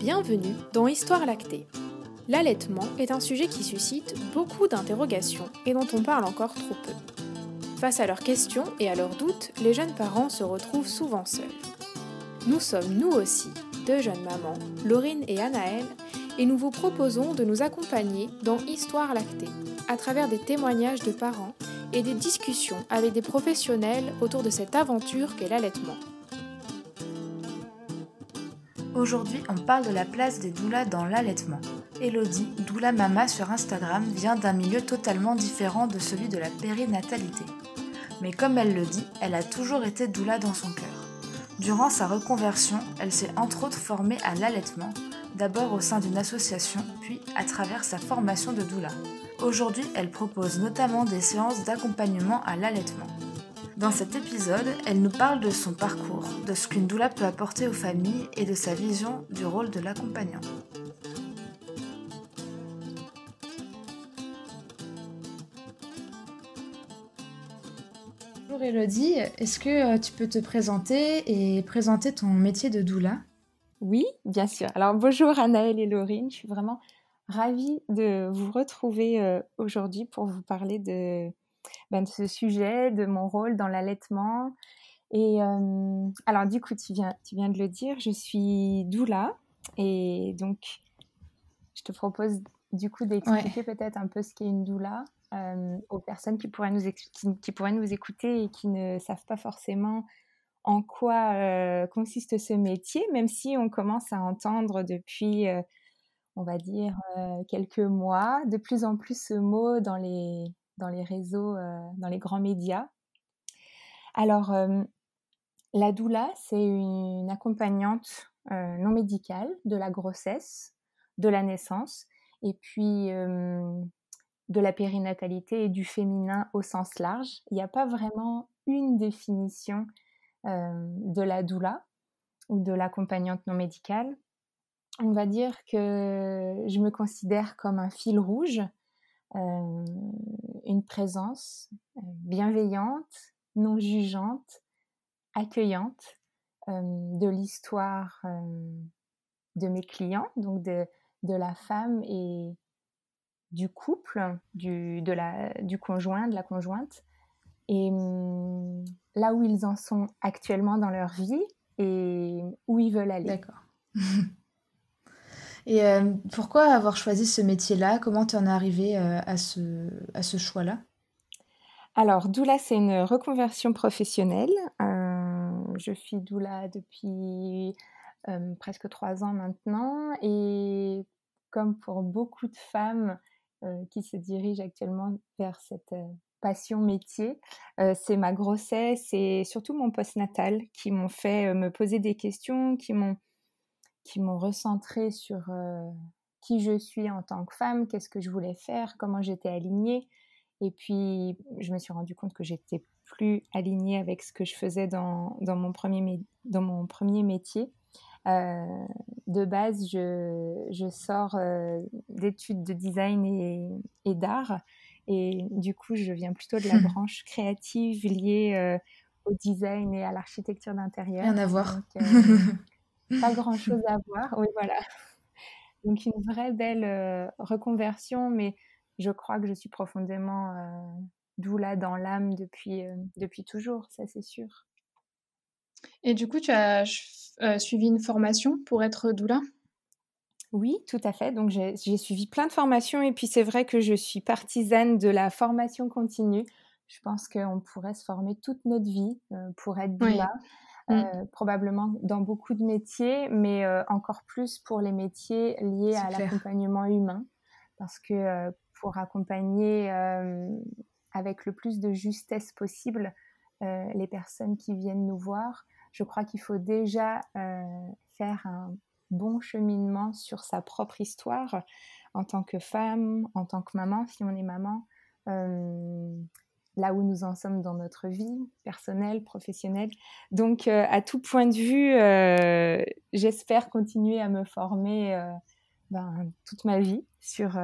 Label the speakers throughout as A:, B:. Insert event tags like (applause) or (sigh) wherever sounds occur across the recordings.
A: Bienvenue dans Histoire lactée. L'allaitement est un sujet qui suscite beaucoup d'interrogations et dont on parle encore trop peu. Face à leurs questions et à leurs doutes, les jeunes parents se retrouvent souvent seuls. Nous sommes nous aussi deux jeunes mamans, Laurine et Anaëlle, et nous vous proposons de nous accompagner dans Histoire lactée, à travers des témoignages de parents et des discussions avec des professionnels autour de cette aventure qu'est l'allaitement.
B: Aujourd'hui, on parle de la place des doulas dans l'allaitement. Elodie, doula mama sur Instagram, vient d'un milieu totalement différent de celui de la périnatalité. Mais comme elle le dit, elle a toujours été doula dans son cœur. Durant sa reconversion, elle s'est entre autres formée à l'allaitement, d'abord au sein d'une association, puis à travers sa formation de doula. Aujourd'hui, elle propose notamment des séances d'accompagnement à l'allaitement. Dans cet épisode, elle nous parle de son parcours, de ce qu'une doula peut apporter aux familles et de sa vision du rôle de l'accompagnant. Bonjour Elodie, est-ce que euh, tu peux te présenter et présenter ton métier de doula?
C: Oui, bien sûr. Alors bonjour Anaëlle et Laurine, je suis vraiment ravie de vous retrouver euh, aujourd'hui pour vous parler de ben, de ce sujet, de mon rôle dans l'allaitement. Et euh, alors, du coup, tu viens, tu viens de le dire, je suis doula. Et donc, je te propose du coup d'expliquer peut-être un peu ce qu'est une doula euh, aux personnes qui pourraient, nous qui, pourraient nous écouter et qui ne savent pas forcément en quoi euh, consiste ce métier, même si on commence à entendre depuis, on va dire, quelques mois, de plus en plus ce mot dans les, dans les réseaux, euh, dans les grands médias. Alors, euh, la doula, c'est une accompagnante euh, non médicale de la grossesse, de la naissance, et puis de la périnatalité et du féminin au sens large. Il n'y a pas vraiment une définition de la doula ou de l'accompagnante non médicale. On va dire que je me considère comme un fil rouge euh, une présence euh, bienveillante, non jugeante, accueillante euh, de l'histoire de mes clients, donc de, de la femme et du couple, du, de la, du conjoint, de la conjointe, et hum, là où ils en sont actuellement dans leur vie et où ils veulent aller.
B: D'accord. (laughs) Et euh, pourquoi avoir choisi ce métier-là? Comment tu en es arrivée euh, à ce, à ce choix-là?
C: Alors, doula, c'est une reconversion professionnelle. Euh, je suis doula depuis presque trois ans maintenant. Et comme pour beaucoup de femmes qui se dirigent actuellement vers cette passion métier, c'est ma grossesse et surtout mon postnatal qui m'ont fait me poser des questions, qui m'ont qui m'ont recentré sur euh, qui je suis en tant que femme, qu'est-ce que je voulais faire, comment j'étais alignée. Et puis, je me suis rendu compte que j'étais plus alignée avec ce que je faisais dans, dans, mon, premier, dans mon premier métier. Euh, de base, je, je sors euh, d'études de design et, et d'art. Et du coup, je viens plutôt de la (laughs) branche créative liée au design et à l'architecture d'intérieur.
B: Rien à voir.
C: Pas (laughs) grand chose à voir. Oui, voilà. Donc une vraie belle euh, reconversion, mais je crois que je suis profondément euh, doula dans l'âme depuis, euh, depuis toujours, ça c'est sûr.
D: Et du coup, tu as suivi une formation pour être doula?
C: Oui, tout à fait. Donc, j'ai suivi plein de formations et puis c'est vrai que je suis partisane de la formation continue. Je pense qu'on pourrait se former toute notre vie pour être doula. Mmh. Euh, probablement dans beaucoup de métiers, mais euh, encore plus pour les métiers liés à l'accompagnement humain, parce que euh, pour accompagner avec le plus de justesse possible les personnes qui viennent nous voir, je crois qu'il faut déjà faire un bon cheminement sur sa propre histoire. En tant que femme, en tant que maman, si on est maman, là où nous en sommes dans notre vie personnelle, professionnelle. Donc, euh, à tout point de vue, euh, j'espère continuer à me former euh, ben, toute ma vie sur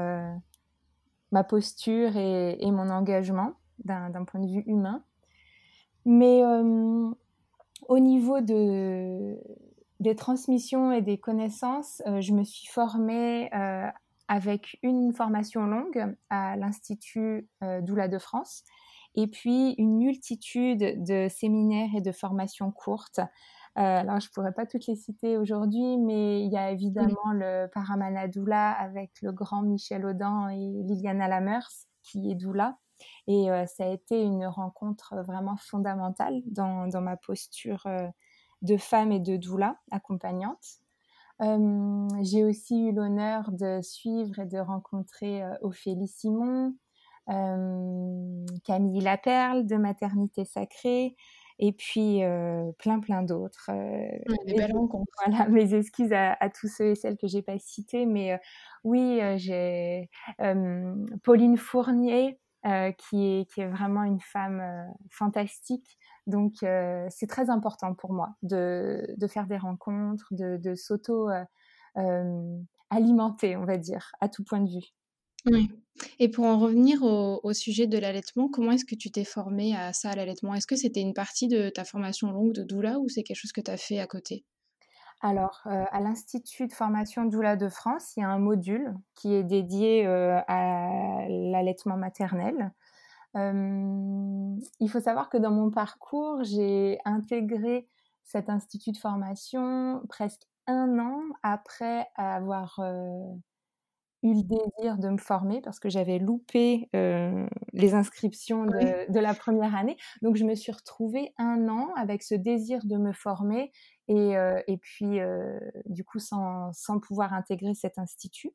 C: ma posture et, mon engagement d'un point de vue humain. Mais au niveau de, des transmissions et des connaissances, je me suis formée avec une formation longue à l'Institut Doula de France et puis une multitude de séminaires et de formations courtes. alors, je ne pourrais pas toutes les citer aujourd'hui, mais il y a évidemment le Paramana Doula avec le grand Michel Audin et Liliana Lamers, qui est Doula. Et ça a été une rencontre vraiment fondamentale dans, dans ma posture de femme et de doula accompagnante. j'ai aussi eu l'honneur de suivre et de rencontrer Ophélie Simon, Camille Laperle de Maternité Sacrée, et puis plein plein d'autres.
D: rencontres. (laughs)
C: Voilà, mes excuses à, tous ceux et celles que j'ai pas cités, mais oui, j'ai Pauline Fournier qui est qui est vraiment une femme fantastique. Donc c'est très important pour moi de, de faire des rencontres, de, de s'auto alimenter, on va dire, à tout point de vue.
D: Et pour en revenir au, sujet de l'allaitement, comment est-ce que tu t'es formée à ça, à l'allaitement? Est-ce que c'était une partie de ta formation longue de doula ou c'est quelque chose que tu as fait à côté?
C: Alors, euh, à l'Institut de formation doula de France, il y a un module qui est dédié euh, à l'allaitement maternel. il faut savoir que dans mon parcours, j'ai intégré cet institut de formation presque un an après avoir euh, eu le désir de me former parce que j'avais loupé les inscriptions de, la première année. Donc, je me suis retrouvée un an avec ce désir de me former et, et puis, du coup, sans, sans, pouvoir intégrer cet institut.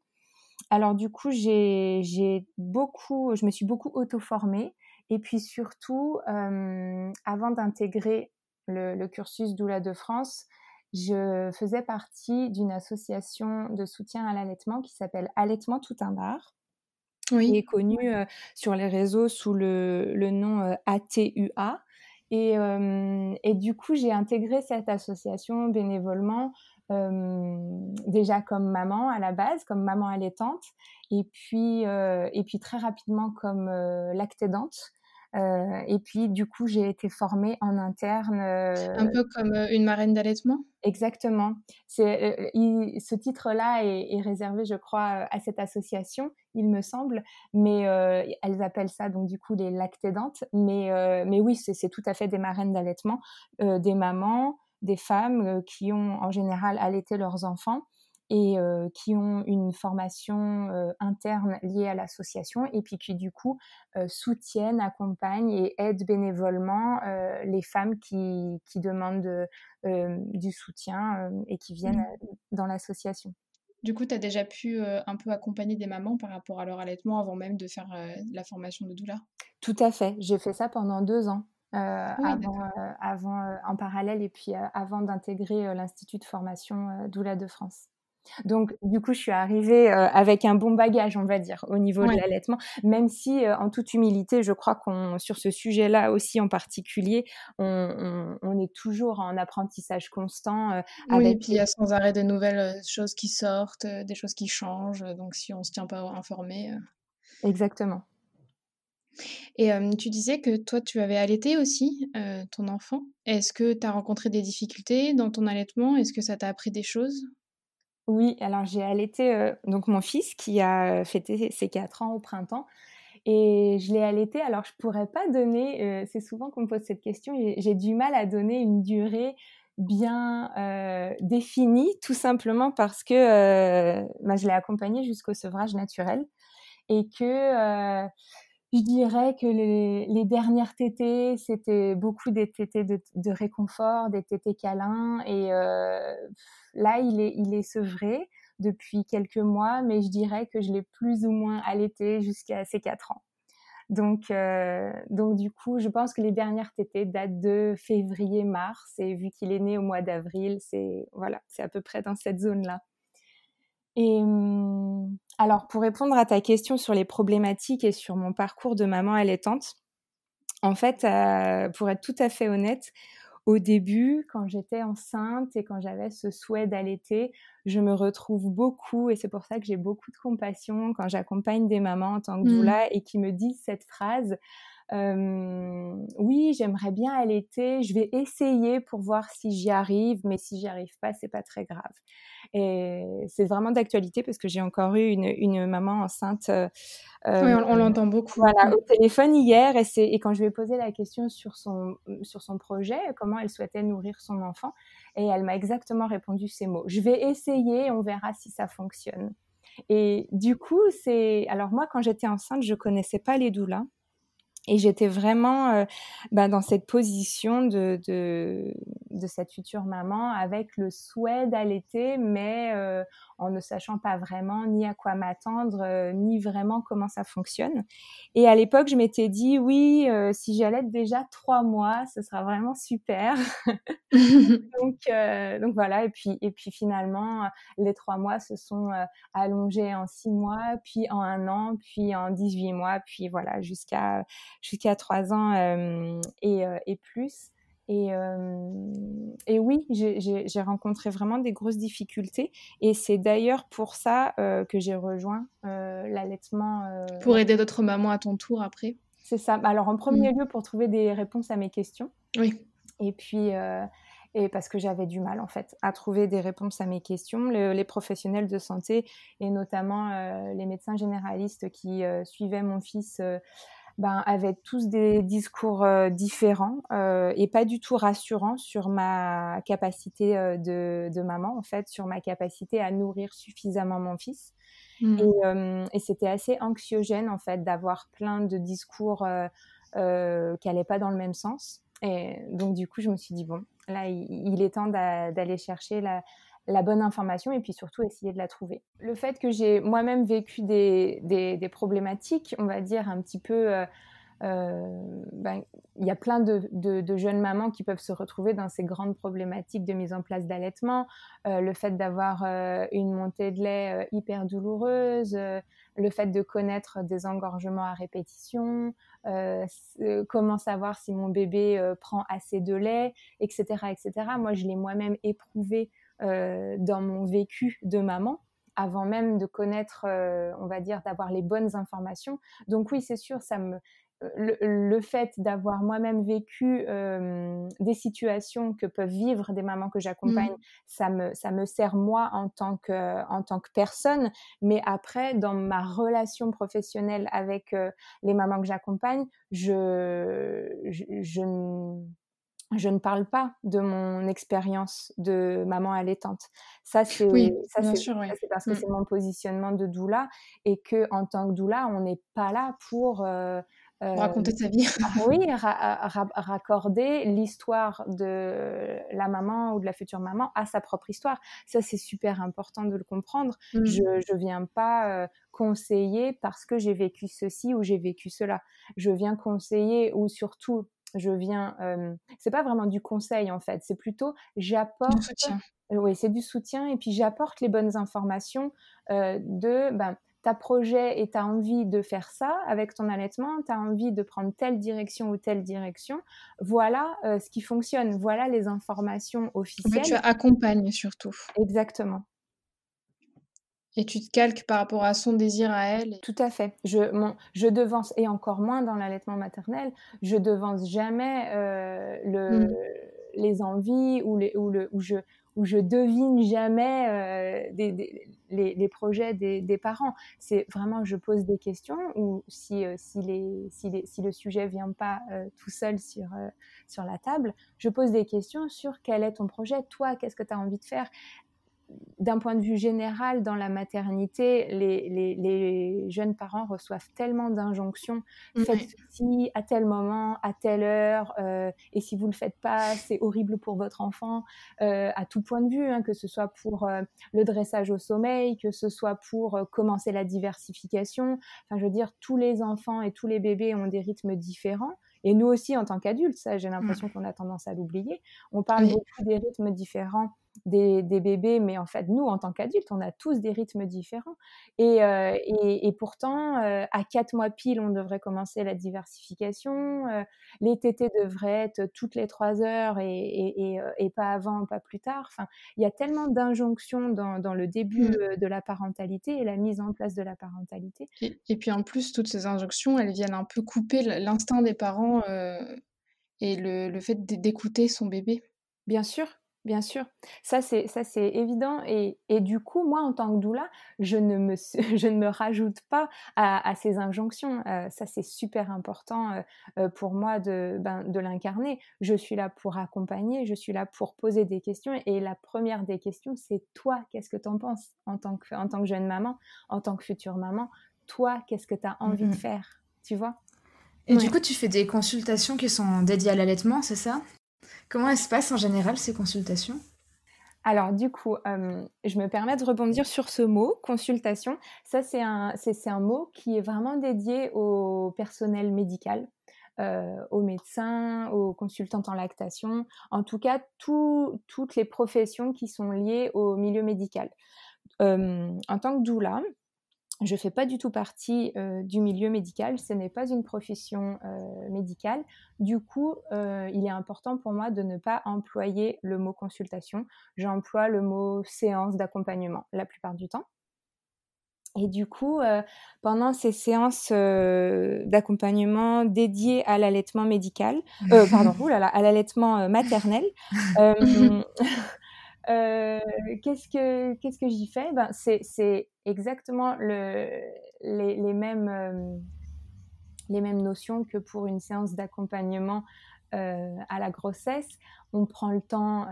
C: Alors, du coup, j'ai beaucoup, je me suis beaucoup auto-formée. Et puis, surtout, avant d'intégrer le, le, cursus Doula de France, je faisais partie d'une association de soutien à l'allaitement qui s'appelle Allaitement tout un bar. Oui. qui est connue euh, sur les réseaux sous le, le nom ATUA. Euh, et, euh, et, du coup, j'ai intégré cette association bénévolement, déjà comme maman à la base, comme maman allaitante, et puis, et puis très rapidement comme lactédante. Euh, et puis, du coup, j'ai été formée en interne.
D: Un peu comme une marraine d'allaitement?
C: Exactement. C'est, ce titre-là est, réservé, je crois, à cette association, il me semble, mais elles appellent ça donc du coup les lactédantes. Mais, mais oui, c'est, tout à fait des marraines d'allaitement, des mamans, des femmes qui ont en général allaité leurs enfants et qui ont une formation interne liée à l'association et puis qui du coup soutiennent, accompagnent et aident bénévolement les femmes qui, qui demandent du soutien et qui viennent mmh. dans l'association.
D: Du coup, tu as déjà pu un peu accompagner des mamans par rapport à leur allaitement avant même de faire la formation de doula?
C: Tout à fait. J'ai fait ça pendant deux ans. avant, avant en parallèle et puis avant d'intégrer l'Institut de formation Doula de France. Donc, du coup, je suis arrivée euh, avec un bon bagage, on va dire, au niveau de l'allaitement, même si, euh, en toute humilité, je crois qu'on, sur ce sujet-là aussi en particulier, on, est toujours en apprentissage constant.
D: Euh, oui, et puis il y a sans arrêt de nouvelles choses qui sortent, des choses qui changent. Donc, si on ne se tient pas informé.
C: Exactement.
D: Et tu disais que toi, tu avais allaité aussi ton enfant. Est-ce que tu as rencontré des difficultés dans ton allaitement? Est-ce que ça t'a appris des choses?
C: Oui, alors j'ai allaité donc mon fils qui a fêté ses 4 ans au printemps et je l'ai allaité. Alors je pourrais pas donner, c'est souvent qu'on me pose cette question, j'ai du mal à donner une durée bien définie, tout simplement parce que bah, je l'ai accompagné jusqu'au sevrage naturel et que je dirais que les, dernières tétées, c'était beaucoup des tétées de, réconfort, des tétées câlins. Et euh, là, il est, il est sevré depuis quelques mois, mais je dirais que je l'ai plus ou moins allaité jusqu'à ses 4 ans. Donc, euh, donc du coup, je pense que les dernières tétées datent de février-mars. Et vu qu'il est né au mois d'avril, c'est voilà, c'est à peu près dans cette zone-là. Et mmh, alors, pour répondre à ta question sur les problématiques et sur mon parcours de maman allaitante, en fait, euh, pour être tout à fait honnête, au début, quand j'étais enceinte et quand j'avais ce souhait d'allaiter, je me retrouve beaucoup, et c'est pour ça que j'ai beaucoup de compassion quand j'accompagne des mamans en tant que mmh. doula et qui me disent cette phrase oui, j'aimerais bien allaiter, je vais essayer pour voir si j'y arrive, mais si j'y arrive pas, c'est pas très grave. Et c'est vraiment d'actualité parce que j'ai encore eu une, une maman enceinte. oui,
D: on, l'entend beaucoup.
C: Voilà, mmh. au téléphone hier, et, et quand je lui ai posé la question sur son, sur son projet, comment elle souhaitait nourrir son enfant, et elle m'a exactement répondu ces mots. Je vais essayer, on verra si ça fonctionne. Et du coup, c'est. Alors, moi, quand j'étais enceinte, je connaissais pas les doulas. Et j'étais vraiment euh, bah, dans cette position de, cette future maman avec le souhait d'allaiter, mais euh, en ne sachant pas vraiment ni à quoi m'attendre, euh, ni vraiment comment ça fonctionne. Et à l'époque, je m'étais dit, oui, euh, si j'allais déjà trois mois, ce sera vraiment super. (laughs) (laughs) donc, euh, donc voilà, et puis, et puis finalement, les trois mois se sont allongés en six mois, puis en un an, puis en 18 mois, puis voilà, jusqu'à jusqu'à trois ans et, et plus. Et, et oui, j'ai rencontré vraiment des grosses difficultés. Et c'est d'ailleurs pour ça que j'ai rejoint l'allaitement.
D: pour aider d'autres mamans à ton tour après
C: C'est ça. Alors, en premier mmh. lieu, pour trouver des réponses à mes questions.
D: Oui.
C: Et puis, et parce que j'avais du mal, en fait, à trouver des réponses à mes questions. les professionnels de santé, et notamment les médecins généralistes qui suivaient mon fils ben, avaient tous des discours euh, différents euh, et pas du tout rassurants sur ma capacité euh, de, de, maman, en fait, sur ma capacité à nourrir suffisamment mon fils. Mmh. Et, et c'était assez anxiogène, en fait, d'avoir plein de discours qui n'allaient pas dans le même sens. Et donc, du coup, je me suis dit, bon, là, il, il est temps d'aller chercher la, la bonne information et puis surtout essayer de la trouver. Le fait que j'ai moi-même vécu des, des, problématiques, on va dire un petit peu... Euh, euh, ben, il y a plein de, jeunes mamans qui peuvent se retrouver dans ces grandes problématiques de mise en place d'allaitement, euh, le fait d'avoir une montée de lait hyper douloureuse, le fait de connaître des engorgements à répétition, comment savoir si mon bébé prend assez de lait, etc., etc. Moi, je l'ai moi-même éprouvé dans mon vécu de maman avant même de connaître, euh, on va dire, d'avoir les bonnes informations. Donc oui, c'est sûr, ça me, euh, le, fait d'avoir moi-même vécu des situations que peuvent vivre des mamans que j'accompagne, mmh. ça, me, ça me sert moi en tant, que, en tant que personne. Mais après, dans ma relation professionnelle avec les mamans que j'accompagne, je, je, je, je ne parle pas de mon expérience de maman allaitante. Ça, c'est oui, parce que mmh. c'est mon positionnement de doula et que en tant que doula, on n'est pas là pour
D: euh, raconter sa vie.
C: oui, raccorder l'histoire de la maman ou de la future maman à sa propre histoire. Ça, c'est super important de le comprendre. Mmh. Je ne viens pas conseiller parce que j'ai vécu ceci ou j'ai vécu cela. Je viens conseiller ou surtout je viens. c'est pas vraiment du conseil en fait, c'est plutôt j'apporte. Du soutien. oui, c'est du soutien et puis j'apporte les bonnes informations de. Ben, ta projet et tu as envie de faire ça avec ton allaitement, tu as envie de prendre telle direction ou telle direction, voilà ce qui fonctionne, voilà les informations officielles.
D: tu accompagnes surtout.
C: Exactement.
D: Et tu te calques par rapport à son désir à elle.
C: Tout à fait. Je, mon, je devance, et encore moins dans l'allaitement maternel, je devance jamais euh, le, mmh. les envies ou, les, ou, le, ou, je, ou je devine jamais euh, des, des, les, les, projets des, des parents. C'est vraiment, je pose des questions ou si, euh, si, les, si, les, si, le sujet vient pas tout seul sur, sur la table, je pose des questions sur quel est ton projet, toi, qu'est-ce que tu as envie de faire? D'un point de vue général, dans la maternité, les, jeunes parents reçoivent tellement d'injonctions. Faites ceci à tel moment, à telle heure, euh, et si vous ne le faites pas, c'est horrible pour votre enfant, euh, à tout point de vue, hein, que ce soit pour euh, le dressage au sommeil, que ce soit pour commencer la diversification. Enfin, je veux dire, tous les enfants et tous les bébés ont des rythmes différents. Et nous aussi, en tant qu'adultes, ça, j'ai l'impression qu'on a tendance à l'oublier. On parle beaucoup des rythmes différents des, bébés, mais en fait, nous, en tant qu'adultes, on a tous des rythmes différents. Et, et, pourtant, à quatre mois pile, on devrait commencer la diversification. les tétés devraient être toutes les trois heures et, et, pas avant, pas plus tard. Enfin, il y a tellement d'injonctions dans, dans, le début mmh. de la parentalité et la mise en place de la parentalité.
D: Et, puis en plus, toutes ces injonctions, elles viennent un peu couper l'instinct des parents et le, le fait d'écouter son bébé.
C: Bien sûr, Bien sûr, ça c'est ça c'est évident et, et, du coup moi en tant que doula je ne me (laughs) je ne me rajoute pas à, ces injonctions. Euh, ça c'est super important euh, euh, pour moi de ben, de l'incarner. Je suis là pour accompagner je suis là pour poser des questions et la première des questions c'est toi qu'est-ce que tu en penses en tant que en tant que jeune maman en tant que future maman? Toi qu'est-ce que tu as envie de faire? Tu vois?
B: Et du coup tu fais des consultations qui sont dédiées à l'allaitement c'est ça? Comment elles se passent en général ces consultations?
C: Alors du coup, euh, je me permets de rebondir sur ce mot, consultation. Ça, c'est un, c'est, un mot qui est vraiment dédié au personnel médical, euh, aux médecins, aux consultantes en lactation, en tout cas toutes les professions qui sont liées au milieu médical. Euh, en tant que doula, je ne fais pas du tout partie euh, du milieu médical, ce n'est pas une profession euh, médicale. Du coup, euh, il est important pour moi de ne pas employer le mot consultation. J'emploie le mot séance d'accompagnement la plupart du temps. Et du coup, pendant ces séances d'accompagnement dédiées à l'allaitement médical, pardon, (laughs) oulala, à l'allaitement maternel, (laughs) Euh, qu'est-ce que qu'est-ce que j'y fais? Ben, c'est exactement le, les, les, mêmes euh, les mêmes notions que pour une séance d'accompagnement euh, à la grossesse. On prend le temps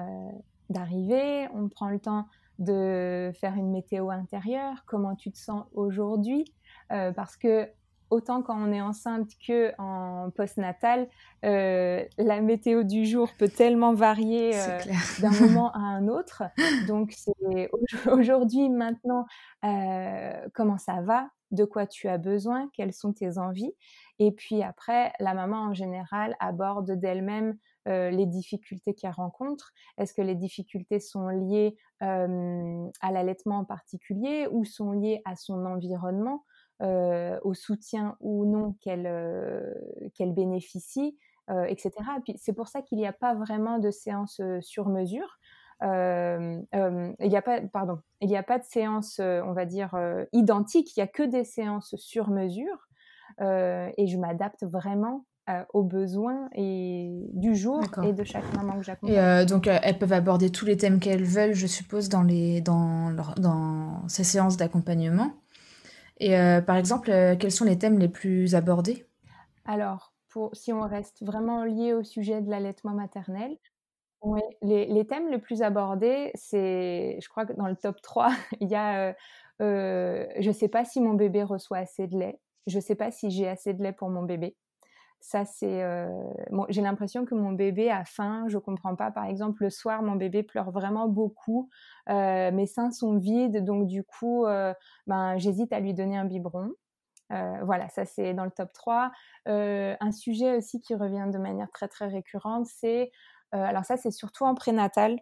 C: d'arriver, on prend le temps de faire une météo intérieure, comment tu te sens aujourd'hui, parce que autant quand on est enceinte que en postnatal, euh, la météo du jour peut tellement varier euh, (laughs) d'un moment à un autre. Donc c'est aujourd'hui, maintenant, euh, comment ça va, de quoi tu as besoin, quelles sont tes envies? Et puis après, la maman en général aborde d'elle-même les difficultés qu'elle rencontre. Est-ce que les difficultés sont liées à l'allaitement en particulier ou sont liées à son environnement? Au soutien ou non qu'elle euh, qu'elle bénéficie, euh, etc. Et puis c'est pour ça qu'il n'y a pas vraiment de séance sur mesure. il n'y a pas, pardon, il n'y a pas de séance, on va dire identique. Il n'y a que des séances sur mesure, et je m'adapte vraiment aux besoins et du jour et de chaque maman que j'accompagne.
B: Donc elles peuvent aborder tous les thèmes qu'elles veulent, je suppose, dans les dans dans ces séances d'accompagnement. Et euh, par exemple, euh, quels sont les thèmes les plus abordés?
C: Alors, si on reste vraiment lié au sujet de l'allaitement maternel, les, les, thèmes les plus abordés, c'est, je crois que dans le top 3, (laughs) il y a euh, je ne sais pas si mon bébé reçoit assez de lait, je ne sais pas si j'ai assez de lait pour mon bébé. Ça, c'est. j'ai l'impression que mon bébé a faim. Je comprends pas. Par exemple, le soir, mon bébé pleure vraiment beaucoup. mes seins sont vides, donc du coup, ben, j'hésite à lui donner un biberon. voilà, ça c'est dans le top 3. un sujet aussi qui revient de manière très très récurrente, c'est. alors, ça, c'est surtout en prénatal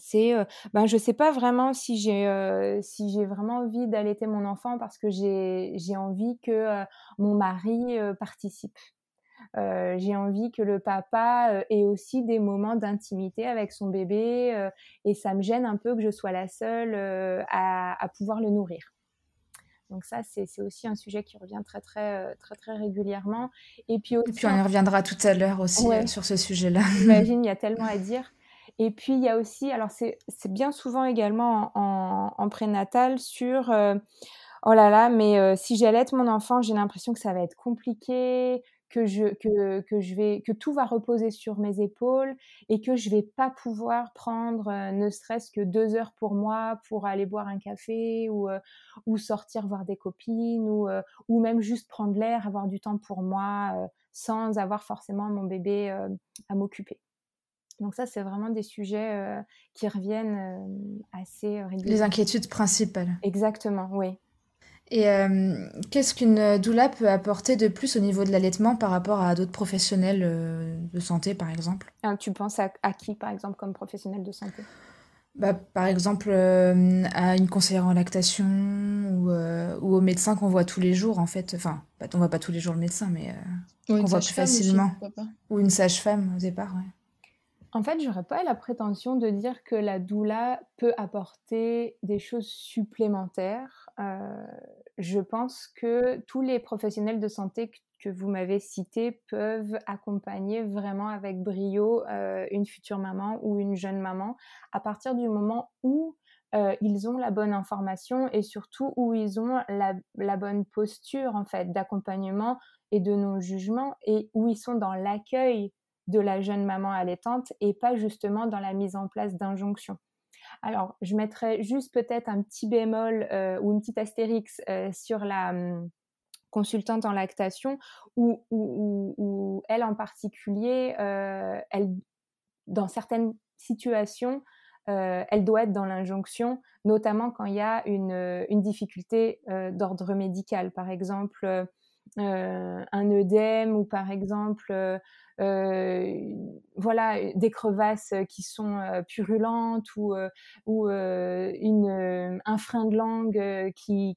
C: c'est ben je sais pas vraiment si j'ai si j'ai vraiment envie d'allaiter mon enfant parce que j'ai envie que mon mari participe euh, j'ai envie que le papa euh, ait aussi des moments d'intimité avec son bébé euh, et ça me gêne un peu que je sois la seule à, pouvoir le nourrir. Donc ça, c'est aussi un sujet qui revient très très très très régulièrement.
B: Et puis, puis on y reviendra tout à l'heure aussi sur ce sujet-là. (laughs)
C: J'imagine, il y a tellement à dire. Et puis il y a aussi, alors c'est bien souvent également en, en, prénatal sur oh là là, mais si j'allaite mon enfant, j'ai l'impression que ça va être compliqué, que je que, que je vais que tout va reposer sur mes épaules et que je vais pas pouvoir prendre euh, ne serait-ce que deux heures pour moi pour aller boire un café ou euh, ou sortir voir des copines ou euh, ou même juste prendre l'air avoir du temps pour moi sans avoir forcément mon bébé à m'occuper donc ça, c'est vraiment des sujets qui reviennent assez régulièrement.
B: Les inquiétudes principales.
C: Exactement, oui.
B: Et euh, qu'est-ce qu'une doula peut apporter de plus au niveau de l'allaitement par rapport à d'autres professionnels euh, de santé, par exemple?
C: Ah, Tu penses à, qui, par exemple, comme professionnel de santé?
B: Bah, par exemple, euh, à une conseillère en lactation ou, euh, ou au médecin qu'on voit tous les jours, en fait. Enfin, on voit pas tous les jours le médecin, mais
D: qu'on
B: voit plus facilement. ou une sage-femme au départ, ouais.
C: En fait, j'aurais pas la prétention de dire que la doula peut apporter des choses supplémentaires. Je pense que tous les professionnels de santé que vous m'avez cités peuvent accompagner vraiment avec brio euh, une future maman ou une jeune maman à partir du moment où euh, ils ont la bonne information et surtout où ils ont la, bonne posture en fait d'accompagnement et de non-jugement et où ils sont dans l'accueil de la jeune maman allaitante et pas justement dans la mise en place d'injonctions. Alors, je mettrais juste peut-être un petit bémol euh, ou une petite astérix sur la, hum, consultante en lactation où, elle en particulier, euh, elle, dans certaines situations, euh, elle doit être dans l'injonction, notamment quand il y a une, difficulté euh, d'ordre médical, par exemple un œdème ou par exemple euh, voilà, des crevasses qui sont purulentes ou, ou un frein de langue qui,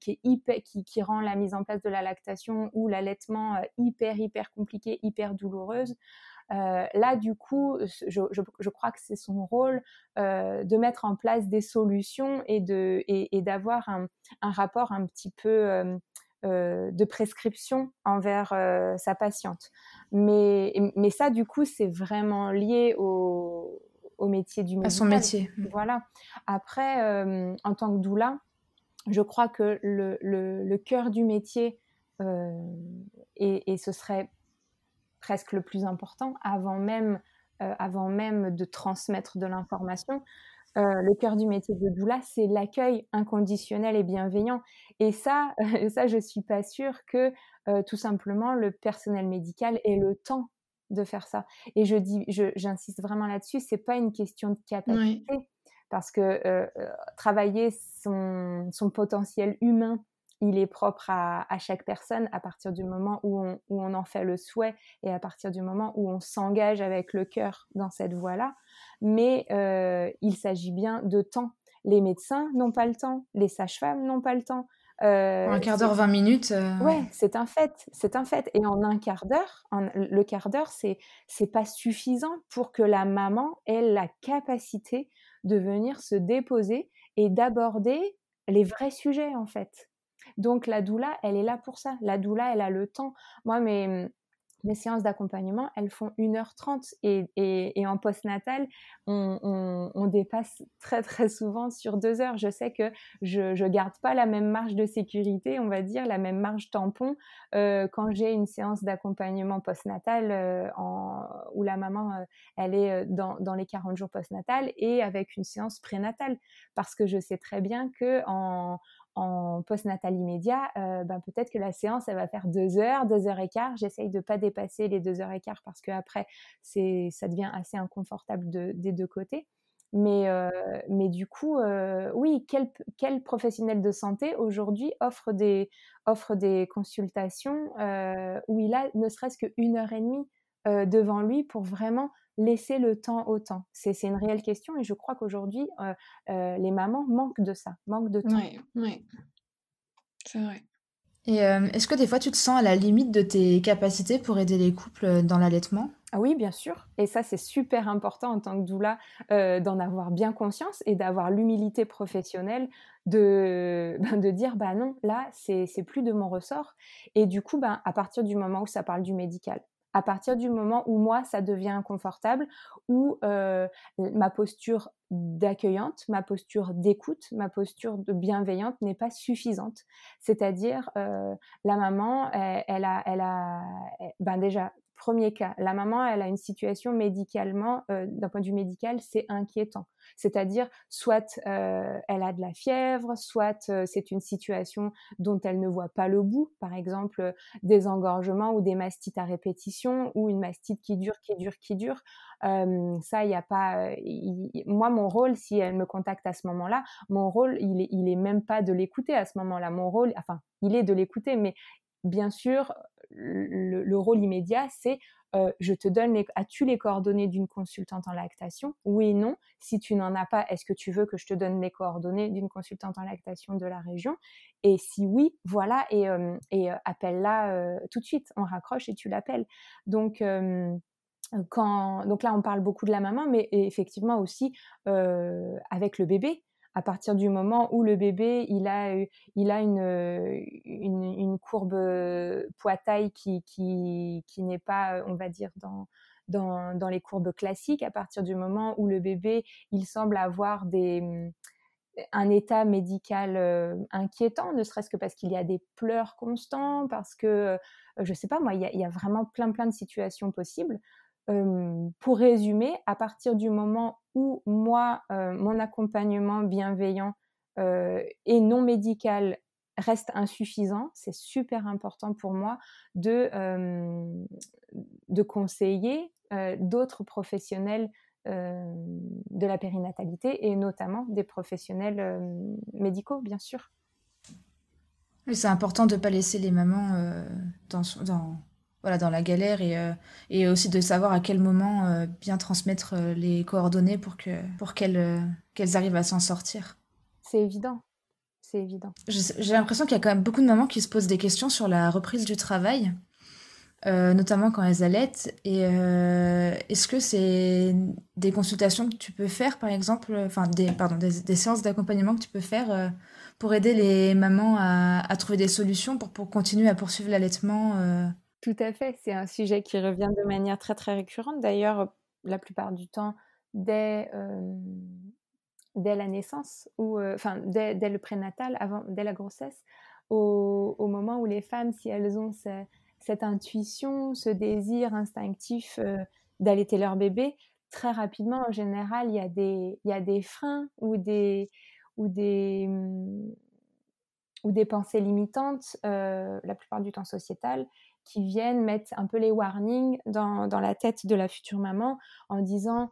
C: rend la mise en place de la lactation ou l'allaitement hyper, hyper compliqué, hyper douloureuse. Euh, là, du coup, je, je, crois que c'est son rôle euh, de mettre en place des solutions et de et, d'avoir un, rapport un petit peu euh, de prescription envers sa patiente. Mais, mais ça, du coup, c'est vraiment lié au, au métier du médical.
B: À son métier.
C: Voilà. Après, euh, en tant que doula, je crois que le, le, le cœur du métier, euh, et, et, ce serait presque le plus important, avant même, euh, avant même de transmettre de l'information, euh, le cœur du métier de doula, c'est l'accueil inconditionnel et bienveillant. Et ça, (laughs) ça, je suis pas sûre que euh, tout simplement le personnel médical ait le temps de faire ça. Et je dis, j'insiste vraiment là-dessus, c'est pas une question de capacité, parce que euh, travailler son, son, potentiel humain, il est propre à, à, chaque personne à partir du moment où on, où on en fait le souhait et à partir du moment où on s'engage avec le cœur dans cette voie-là mais euh, il s'agit bien de temps. Les médecins n'ont pas le temps, les sages-femmes n'ont pas le temps.
B: Euh, un quart d'heure, 20 minutes.
C: Euh, ouais, c'est un fait, c'est un fait. Et en un quart d'heure, le quart d'heure, c'est c'est pas suffisant pour que la maman ait la capacité de venir se déposer et d'aborder les vrais sujets en fait. Donc la doula, elle est là pour ça. La doula, elle a le temps. Moi, mes, mes séances d'accompagnement, elles font 1h30 et, en postnatal, on, on, dépasse très très souvent sur 2 heures. Je sais que je ne garde pas la même marge de sécurité, on va dire, la même marge tampon euh, quand j'ai une séance d'accompagnement postnatal euh, où la maman, euh, elle est euh, dans, dans, les 40 jours postnatal et avec une séance prénatale. Parce que je sais très bien que en, en postnatal immédiat, euh, ben peut-être que la séance, elle va faire deux heures, deux heures et quart. J'essaye de pas dépasser les deux heures et quart parce que après, c'est, ça devient assez inconfortable de, des deux côtés. Mais, euh, mais du coup, euh, oui, quel, quel, professionnel de santé aujourd'hui offre des, offre des consultations où il a ne serait-ce qu'une heure et demie devant lui pour vraiment laisser le temps au temps C'est une réelle question et je crois qu'aujourd'hui, euh, euh, les mamans manquent de ça, manquent de temps.
D: Oui, oui. C'est vrai.
B: Et euh, est-ce que des fois tu te sens à la limite de tes capacités pour aider les couples dans l'allaitement?
C: Ah oui, bien sûr. Et ça, c'est super important en tant que doula euh, d'en avoir bien conscience et d'avoir l'humilité professionnelle de, ben, (laughs) de dire, bah non, là, c'est plus de mon ressort. Et du coup, ben, à partir du moment où ça parle du médical, à partir du moment où moi, ça devient inconfortable, où euh, ma posture d'accueillante, ma posture d'écoute, ma posture de bienveillante n'est pas suffisante. C'est-à-dire, euh, la maman, elle, a, elle a, ben déjà, Premier cas, la maman, elle a une situation médicalement, euh, d'un point de vue médical, c'est inquiétant. C'est-à-dire, soit euh, elle a de la fièvre, soit euh, c'est une situation dont elle ne voit pas le bout, par exemple des engorgements ou des mastites à répétition, ou une mastite qui dure, qui dure, qui dure. ça, il n'y a pas. moi, mon rôle, si elle me contacte à ce moment-là, mon rôle, il est, il est même pas de l'écouter à ce moment-là. Mon rôle, enfin, il est de l'écouter, mais bien sûr, le, rôle immédiat, c'est je te donne les, as-tu les coordonnées d'une consultante en lactation Oui, non. Si tu n'en as pas, est-ce que tu veux que je te donne les coordonnées d'une consultante en lactation de la région? Et si oui, voilà, et, et appelle-la tout de suite. On raccroche et tu l'appelles. Donc quand, donc là, on parle beaucoup de la maman, mais effectivement aussi avec le bébé à partir du moment où le bébé a, il a une, une, courbe poids-taille qui, n'est pas, on va dire, dans, les courbes classiques, à partir du moment où le bébé il semble avoir des, mmh, un état médical inquiétant, ne serait-ce que parce qu'il y a des pleurs constants, parce que, je sais pas moi, il y a vraiment plein plein de situations possibles pour résumer, à partir du moment où moi, mon accompagnement bienveillant et non médical reste insuffisant, c'est super important pour moi de, de conseiller d'autres professionnels de la périnatalité et notamment des professionnels médicaux, bien sûr.
B: c'est important de ne pas laisser les mamans dans, dans, voilà, dans la galère et, euh, et aussi de savoir à quel moment euh, bien transmettre euh, les coordonnées pour que pour qu'elles qu'elles arrivent à s'en sortir.
C: C'est évident. C'est évident.
B: J'ai l'impression qu'il y a quand même beaucoup de mamans qui se posent des questions sur la reprise du travail, notamment quand elles allaitent. Et est-ce que c'est des consultations que tu peux faire, par exemple, enfin des, pardon, des, des séances d'accompagnement que tu peux faire pour aider les mamans à, à, trouver des solutions pour, pour continuer à poursuivre l'allaitement
C: tout à fait, c'est un sujet qui revient de manière très très récurrente. D'ailleurs, la plupart du temps, dès, la naissance, ou enfin dès, le prénatal, avant, dès la grossesse, au, au, moment où les femmes, si elles ont cette intuition, ce désir instinctif d'allaiter leur bébé, très rapidement, en général, il y a des, freins ou des, ou des, mmh, ou des pensées limitantes, la plupart du temps sociétales, qui viennent mettre un peu les warnings dans, dans la tête de la future maman en disant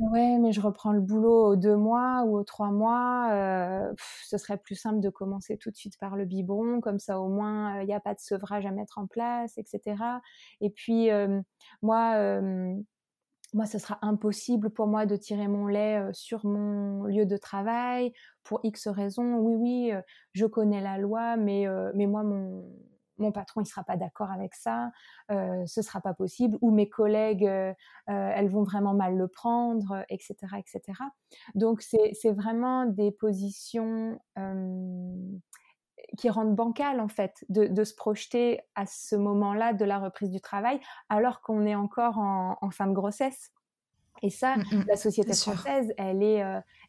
C: «Ah ouais, mais je reprends le boulot aux deux mois ou aux trois mois. Euh, ce serait plus simple de commencer tout de suite par le biberon, comme ça au moins il n'y a pas de sevrage à mettre en place, etc. Et puis moi, moi, ce sera impossible pour moi de tirer mon lait sur mon lieu de travail pour X raisons. Oui, oui, je connais la loi, mais mais moi mon mon patron il sera pas d'accord avec ça, euh, ce sera pas possible, ou mes collègues euh, euh, elles vont vraiment mal le prendre, etc., etc. Donc c'est vraiment des positions qui rendent bancal en fait de, se projeter à ce moment-là de la reprise du travail alors qu'on est encore en, fin de grossesse. Et ça, mmh, mmh. la société française, elle est,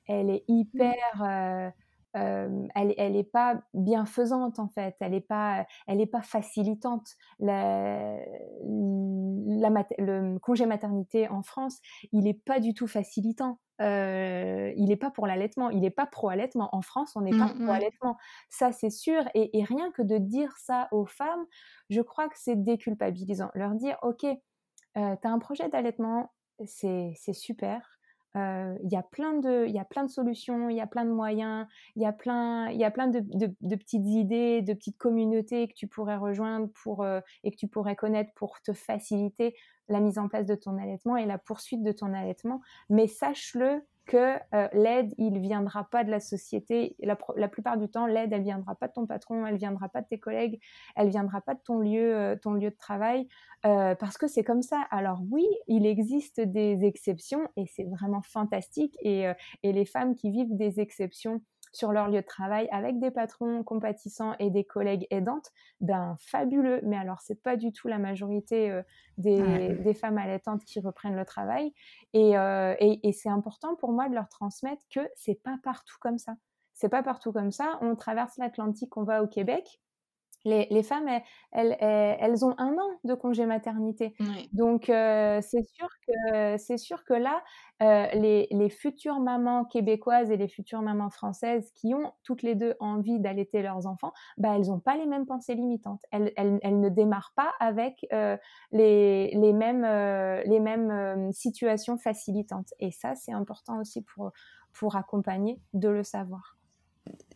C: elle est hyper elle, elle est pas bienfaisante en fait, elle est pas, elle est pas facilitante. La, le congé maternité en France, il est pas du tout facilitant. Euh, il n'est pas pour l'allaitement, il n'est pas pro-allaitement. En France, on n'est pas mmh, pro-allaitement. Ça, c'est sûr. Et, et, rien que de dire ça aux femmes, je crois que c'est déculpabilisant. Leur dire, OK, euh, tu as un projet d'allaitement, c'est super. Il y, a plein de, il y a plein de solutions, il y a plein de moyens, il y a plein, il y a plein de, de, petites idées, de petites communautés que tu pourrais rejoindre pour, et que tu pourrais connaître pour te faciliter la mise en place de ton allaitement et la poursuite de ton allaitement. Mais sache-le, que euh, l'aide, il viendra pas de la société. La, plupart du temps, l'aide, elle viendra pas de ton patron, elle viendra pas de tes collègues, elle viendra pas de ton lieu, euh, de travail, euh, parce que c'est comme ça. Alors oui, il existe des exceptions et c'est vraiment fantastique. Et les femmes qui vivent des exceptions sur leur lieu de travail avec des patrons compatissants et des collègues aidantes, ben fabuleux. Mais alors c'est pas du tout la majorité euh, des, des, femmes allaitantes qui reprennent le travail. Et, euh, et, et c'est important pour moi de leur transmettre que c'est pas partout comme ça. C'est pas partout comme ça. On traverse l'Atlantique, on va au Québec les, femmes, elles, elles, ont un an de congé maternité. Donc, euh, c'est sûr, que, c'est sûr que là, euh, les, les, futures mamans québécoises et les futures mamans françaises qui ont toutes les deux envie d'allaiter leurs enfants, bah, elles n'ont pas les mêmes pensées limitantes. Elles, elles, elles ne démarrent pas avec euh, les, les, mêmes, les mêmes situations facilitantes. Et ça, c'est important aussi pour, pour accompagner de le savoir.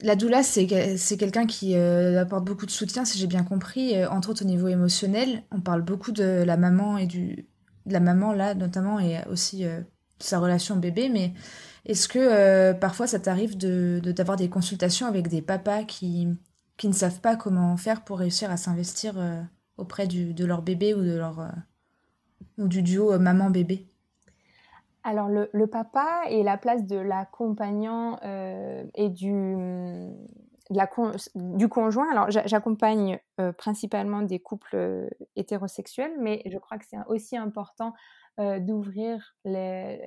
B: La doula, c'est quelqu'un qui apporte beaucoup de soutien, si j'ai bien compris, entre autres au niveau émotionnel. On parle beaucoup de la maman et du, de la maman là, notamment, et aussi de sa relation bébé. Mais est-ce que parfois ça t'arrive de d'avoir des consultations avec des papas qui qui ne savent pas comment faire pour réussir à s'investir auprès de leur bébé ou de leur ou du duo maman-bébé?
C: Alors le, papa et la place de l'accompagnant euh, et du, conjoint. Alors j'accompagne euh, principalement des couples euh, hétérosexuels, mais je crois que c'est aussi important d'ouvrir les,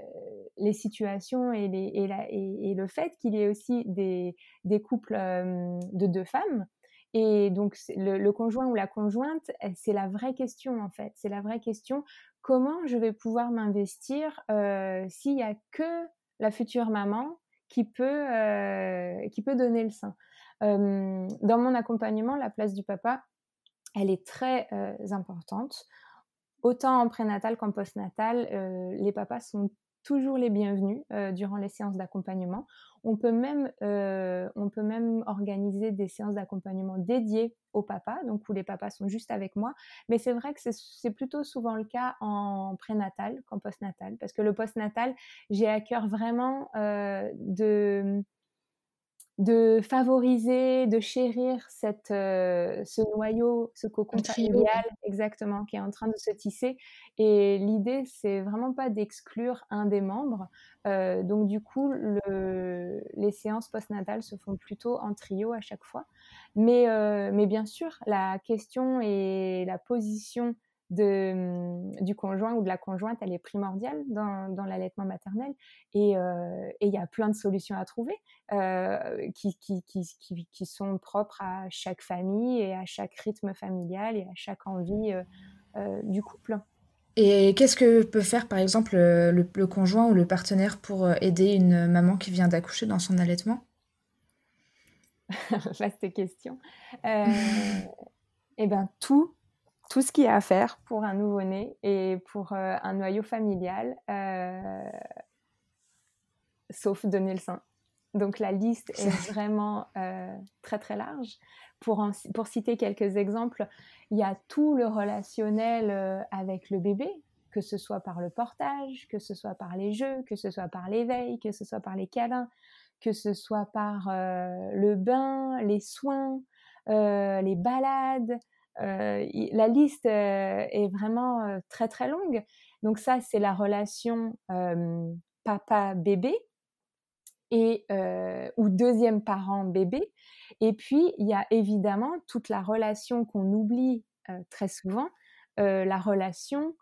C: situations et, le fait qu'il y ait aussi des couples de deux femmes. Et donc le, conjoint ou la conjointe, c'est la vraie question en fait. C'est la vraie question comment je vais pouvoir m'investir euh, s'il n'y a que la future maman qui peut, euh, qui peut donner le sein. dans mon accompagnement, la place du papa, elle est très euh, importante. Autant en prénatal qu'en postnatal, les papas sont toujours les bienvenus durant les séances d'accompagnement. On peut même, euh, on peut même organiser des séances d'accompagnement dédiées aux papas, donc où les papas sont juste avec moi. Mais c'est vrai que c'est plutôt souvent le cas en prénatal qu'en postnatal, parce que le postnatal, j'ai à cœur vraiment euh, de de favoriser, de chérir cette, euh, ce noyau, ce cocon familial, exactement, qui est en train de se tisser. Et l'idée, c'est vraiment pas d'exclure un des membres. Euh, donc du coup, le, les séances postnatales se font plutôt en trio à chaque fois. Mais, euh, mais bien sûr, la question et la position de, mmh, du conjoint ou de la conjointe, elle est primordiale dans, dans l'allaitement maternel. Euh, et il y a plein de solutions à trouver euh, qui, qui, qui, qui, sont propres à chaque famille et à chaque rythme familial et à chaque envie euh, du couple.
B: Et qu'est-ce que peut faire par exemple le, le, conjoint ou le partenaire pour aider une maman qui vient d'accoucher dans son allaitement? (laughs)
C: Vaste question. (laughs) eh bien, tout tout ce qu'il y a à faire pour un nouveau-né et pour euh, un noyau familial, euh, sauf donner le sein. Donc la liste est vraiment euh, très très large. Pour, pour citer quelques exemples, il y a tout le relationnel avec le bébé, que ce soit par le portage, que ce soit par les jeux, que ce soit par l'éveil, que ce soit par les câlins, que ce soit par le bain, les soins, les balades, euh, la liste euh, est vraiment euh, très très longue. Donc ça, c'est la relation papa-bébé et ou deuxième parent bébé. Et puis il y a évidemment toute la relation qu'on oublie très souvent, la relation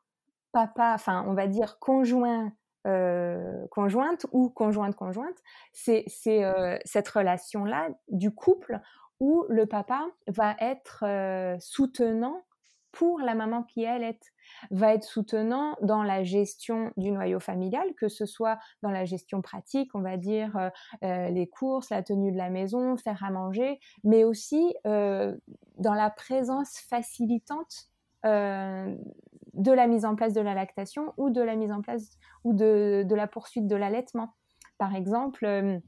C: papa, enfin on va dire conjoint conjointe ou conjointe conjointe. C'est cette relation là du couple où le papa va être soutenant pour la maman qui elle est va être soutenant dans la gestion du noyau familial, que ce soit dans la gestion pratique, on va dire les courses, la tenue de la maison, faire à manger, mais aussi dans la présence facilitante de la mise en place de la lactation ou de la mise en place ou de, de la poursuite de l'allaitement. Par exemple,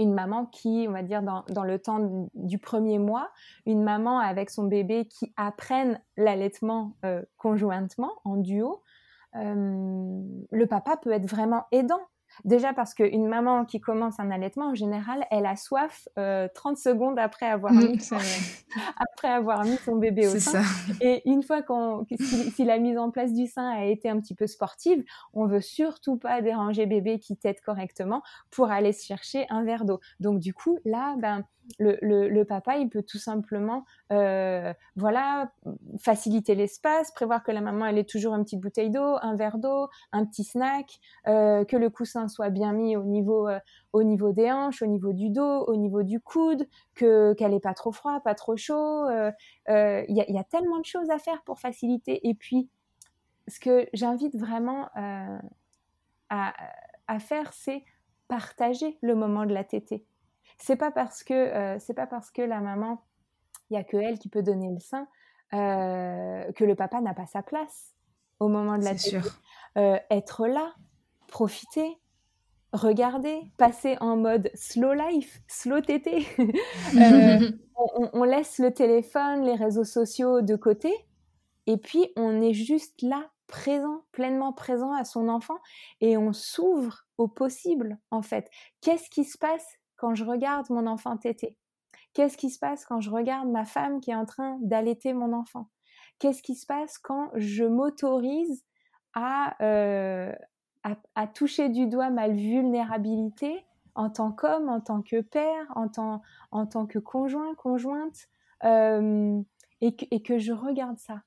C: une maman qui, on va dire, dans, le temps du premier mois, une maman avec son bébé qui apprennent l'allaitement euh, conjointement, en duo, euh, le papa peut être vraiment aidant Déjà parce qu'une maman qui commence un allaitement, en général, elle a soif 30 euh, secondes après avoir, mmh, mis, (laughs) après avoir mis son bébé au sein. Et une fois qu'on, si, la mise en place du sein a été un petit peu sportive, on veut surtout pas déranger bébé qui tète correctement pour aller chercher un verre d'eau. Donc du coup, là, ben, le, papa, il peut tout simplement, euh, voilà, faciliter l'espace, prévoir que la maman, elle ait toujours une petite bouteille d'eau, un verre d'eau, un petit snack, euh, que le coussin soit bien mis au niveau, euh, au niveau des hanches, au niveau du dos, au niveau du coude, que qu'elle ait pas trop froid, pas trop chaud. Il y a, tellement de choses à faire pour faciliter. Et puis, ce que j'invite vraiment à, à faire, c'est partager le moment de la tétée c'est pas parce que euh, c'est pas parce que la maman, il y a que elle qui peut donner le sein euh, que le papa n'a pas sa place au moment de la sûr. Euh, être là, profiter, regarder, passer en mode slow life, slow tété. (laughs) Euh, (laughs) on, laisse le téléphone, les réseaux sociaux de côté, et puis on est juste là, présent, pleinement présent à son enfant, et on s'ouvre au possible, en fait. Qu'est-ce qui se passe quand je regarde mon enfant tété Qu'est-ce qui se passe quand je regarde ma femme qui est en train d'allaiter mon enfant? Qu'est-ce qui se passe quand je m'autorise à, euh, à, toucher du doigt ma vulnérabilité en tant qu'homme, en tant que père, en tant, en tant que conjoint, conjointe, euh, et, que, et, que, je regarde ça.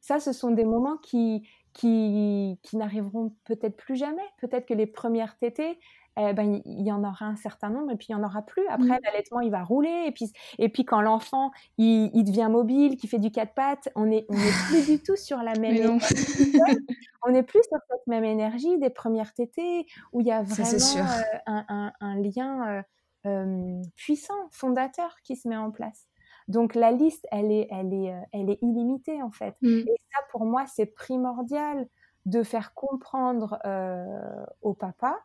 C: Ça, ce sont des moments qui, qui, qui n'arriveront peut-être plus jamais. Peut-être que les premières tétées, eh ben, il y en aura un certain nombre et puis il n'y en aura plus. Après, mmh. l'allaitement, il va rouler. Et puis, et puis quand l'enfant, il, il, devient mobile, qui fait du quatre pattes, on n'est on est plus du tout sur la (laughs) même énergie. (laughs) on n'est plus sur cette même énergie des premières tétées où il y a vraiment euh, un, un, un, lien euh, euh, puissant, fondateur qui se met en place. Donc la liste, elle est, elle est, elle est illimitée en fait. Mmh. Et ça, pour moi, c'est primordial de faire comprendre euh, au papa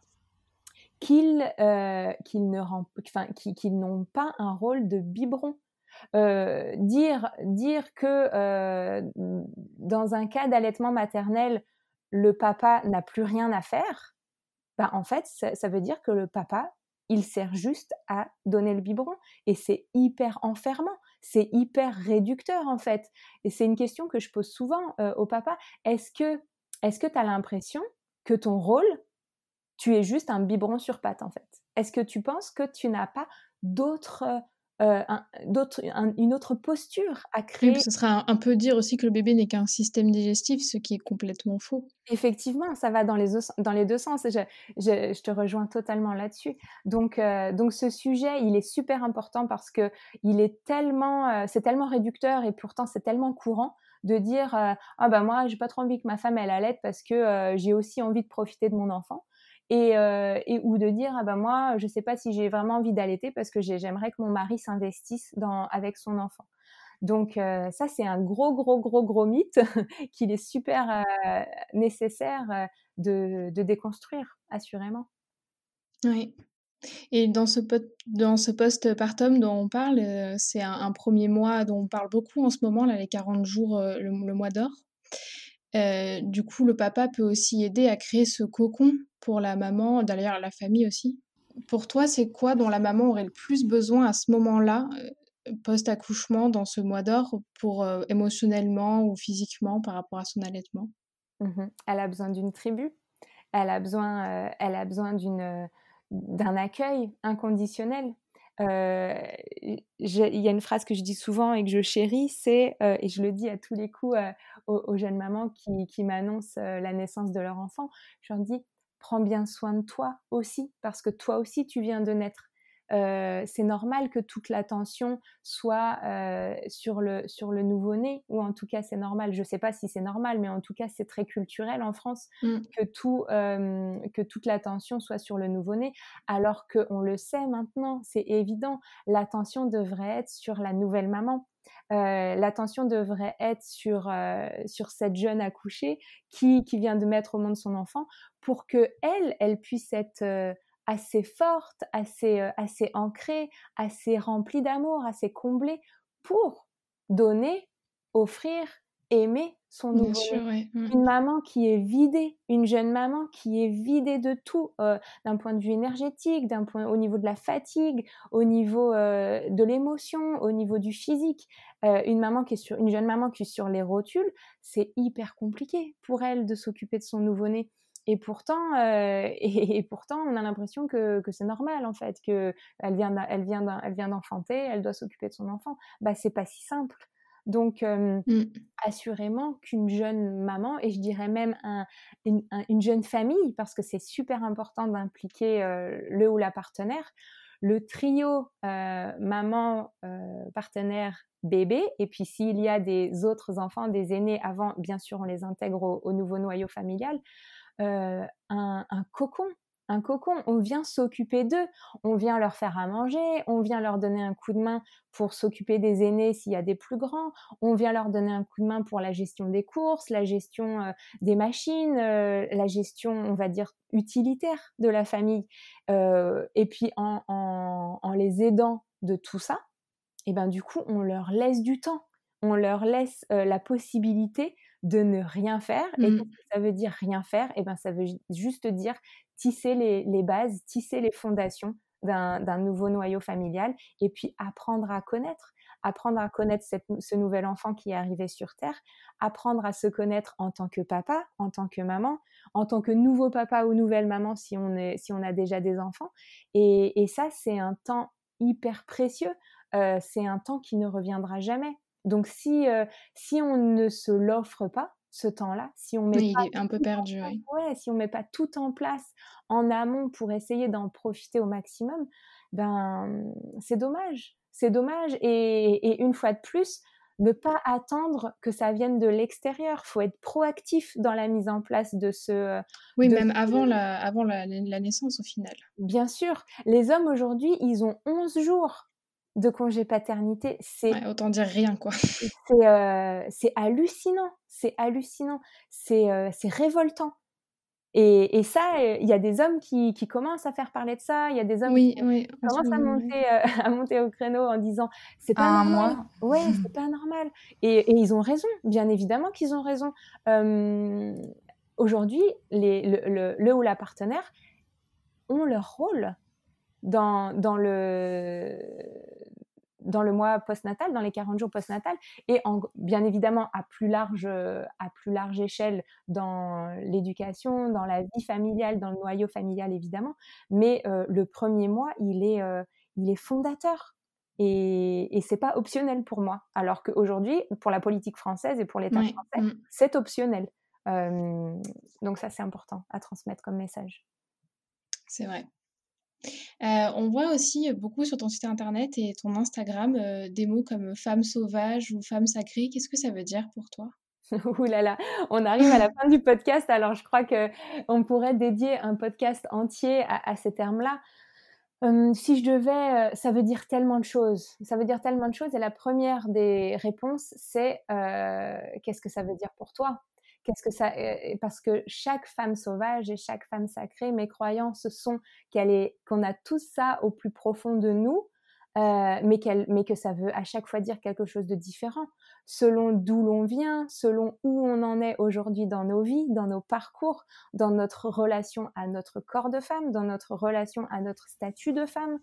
C: qu'ils euh, qu'ils n'ont pas un rôle de biberon. Euh, dire, dire que euh, dans un cas d'allaitement maternel, le papa n'a plus rien à faire, bah, en fait, ça, veut dire que le papa, il sert juste à donner le biberon. Et c'est hyper enfermant, c'est hyper réducteur en fait. Et c'est une question que je pose souvent au papa. Est-ce que est-ce que tu as l'impression que ton rôle, tu es juste un biberon sur patte en fait. Est-ce que tu penses que tu n'as pas d'autres euh, une autre posture à créer?
D: ce sera un, peu dire aussi que le bébé n'est qu'un système digestif, ce qui est complètement faux.
C: Effectivement, ça va dans les, dans les deux sens. Je, je, te rejoins totalement là-dessus. Donc, euh, donc ce sujet, il est super important parce que il est tellement, euh, c'est tellement réducteur et pourtant c'est tellement courant de dire ah bah moi j'ai pas trop envie que ma femme elle allaite parce que j'ai aussi envie de profiter de mon enfant et, euh, et, ou de dire ah ben moi je sais pas si j'ai vraiment envie d'allaiter parce que j'aimerais que mon mari s'investisse dans avec son enfant. Donc euh, ça c'est un gros gros gros gros mythe (laughs) qu'il est super euh, nécessaire de, de, déconstruire assurément.
D: Oui. Et dans ce, dans ce post-partum dont on parle, c'est un, premier mois dont on parle beaucoup en ce moment, là, les 40 jours, le mois d'or. Euh, du coup, le papa peut aussi aider à créer ce cocon pour la maman, d'ailleurs la famille aussi. Pour toi, c'est quoi dont la maman aurait le plus besoin à ce moment-là, euh, post-accouchement, dans ce mois d'or, pour euh, émotionnellement ou physiquement par rapport à son allaitement?
C: Mmh Elle a besoin d'une tribu. Elle a besoin, besoin d'un accueil inconditionnel. Il y a une phrase que je dis souvent et que je chéris, c'est, et je le dis à tous les coups aux, aux, jeunes mamans qui, qui m'annoncent la naissance de leur enfant, je leur dis, prends bien soin de toi aussi, parce que toi aussi, tu viens de naître. Euh, c'est normal que toute l'attention soit euh, sur le sur le nouveau-né ou en tout cas c'est normal. Je sais pas si c'est normal mais en tout cas c'est très culturel en France mmh. que tout euh, que toute l'attention soit sur le nouveau-né alors que on le sait maintenant c'est évident. L'attention devrait être sur la nouvelle maman. Euh, l'attention devrait être sur, euh, sur cette jeune accouchée qui, qui vient de mettre au monde son enfant pour que elle, elle puisse être euh, assez forte, assez, euh, assez ancrée, assez remplie d'amour, assez comblée pour donner, offrir, aimer son nouveau mmh. Une maman qui est vidée, une jeune maman qui est vidée de tout, euh, d'un point de vue énergétique, d'un point au niveau de la fatigue, au niveau euh, de l'émotion, au niveau du physique. une maman qui est sur, une jeune maman qui est sur les rotules, c'est hyper compliqué pour elle de s'occuper de son nouveau-né. Et pourtant, euh, (laughs) et, pourtant, on a l'impression que, que c'est normal en fait, que elle vient, elle vient, elle vient d'enfanter, elle doit s'occuper de son enfant. Bah, c'est pas si simple. Donc, euh, mmh. assurément qu'une jeune maman, et je dirais même un, une, une, jeune famille, parce que c'est super important d'impliquer euh, le ou la partenaire, le trio euh, maman, partenaire, bébé, et puis s'il y a des autres enfants, des aînés avant, bien sûr, on les intègre au, au nouveau noyau familial. Euh, un, cocon, un cocon. On vient s'occuper d'eux. On vient leur faire à manger. On vient leur donner un coup de main pour s'occuper des aînés s'il y a des plus grands. On vient leur donner un coup de main pour la gestion des courses, la gestion euh, des machines, euh, la gestion, on va dire, utilitaire de la famille. Et puis en, en, les aidant de tout ça, et eh ben du coup, on leur laisse du temps. On leur laisse la possibilité de ne rien faire. Et mmh. ça veut dire rien faire? Et ben ça veut juste dire tisser les, les bases, tisser les fondations d'un nouveau noyau familial et puis apprendre à connaître apprendre à connaître ce nouvel enfant qui est arrivé sur Terre, apprendre à se connaître en tant que papa, en tant que maman, en tant que nouveau papa ou nouvelle maman si on, est, si on a déjà des enfants. Et, et ça, c'est un temps hyper précieux. Euh, c'est un temps qui ne reviendra jamais. Donc si, euh, si on ne se l'offre pas, ce temps-là, si on met
D: pas un peu perdu,
C: ouais, si on met pas tout en place en amont pour essayer d'en profiter au maximum, ben c'est dommage, c'est dommage. Et, une fois de plus, ne pas attendre que ça vienne de l'extérieur. Faut être proactif dans la mise en place de ce.
D: Oui, même avant, la, avant la, la, naissance au final.
C: Bien sûr. Les hommes aujourd'hui, ils ont 11 jours de congé paternité, c'est
D: autant dire rien quoi.
C: Euh, c'est hallucinant, c'est hallucinant, c'est euh, révoltant. Et, et ça, euh, il y a des hommes qui, qui, commencent à faire parler de ça. Il y a des hommes qui commencent à monter, (laughs) à monter au créneau en disant c'est pas normal. Ouais, (laughs) c'est pas normal. Et, et, ils ont raison, bien évidemment qu'ils ont raison. Aujourd'hui, le, le, le, ou la partenaire ont leur rôle dans, dans, le, dans le mois postnatal, dans les 40 jours postnatal, et en, bien évidemment à plus large, à plus large échelle dans l'éducation, dans la vie familiale, dans le noyau familial évidemment, mais euh, le premier mois, il est, euh, il est fondateur. Et, et c'est pas optionnel pour moi. Alors qu'aujourd'hui, pour la politique française et pour l'État français, mmh. c'est optionnel. Euh, donc ça, c'est important à transmettre comme message.
D: C'est vrai. Euh, on voit aussi beaucoup sur ton site internet et ton Instagram euh, des mots comme femme sauvage ou femme sacrée. Qu'est-ce que ça veut dire pour toi? (laughs)
C: Ouh là là, on arrive à la fin du podcast, alors je crois que on pourrait dédier un podcast entier à, ces termes-là. Hum, si je devais, euh, ça veut dire tellement de choses. Ça veut dire tellement de choses. Et la première des réponses, c'est qu'est-ce que ça veut dire pour toi? Que ça Parce que chaque femme sauvage et chaque femme sacrée, mes croyances sont qu'elle est, qu'on a tout ça au plus profond de nous, euh, mais, qu'elle, mais que ça veut à chaque fois dire quelque chose de différent, selon d'où l'on vient, selon où on en est aujourd'hui dans nos vies, dans nos parcours, dans notre relation à notre corps de femme, dans notre relation à notre statut de femme,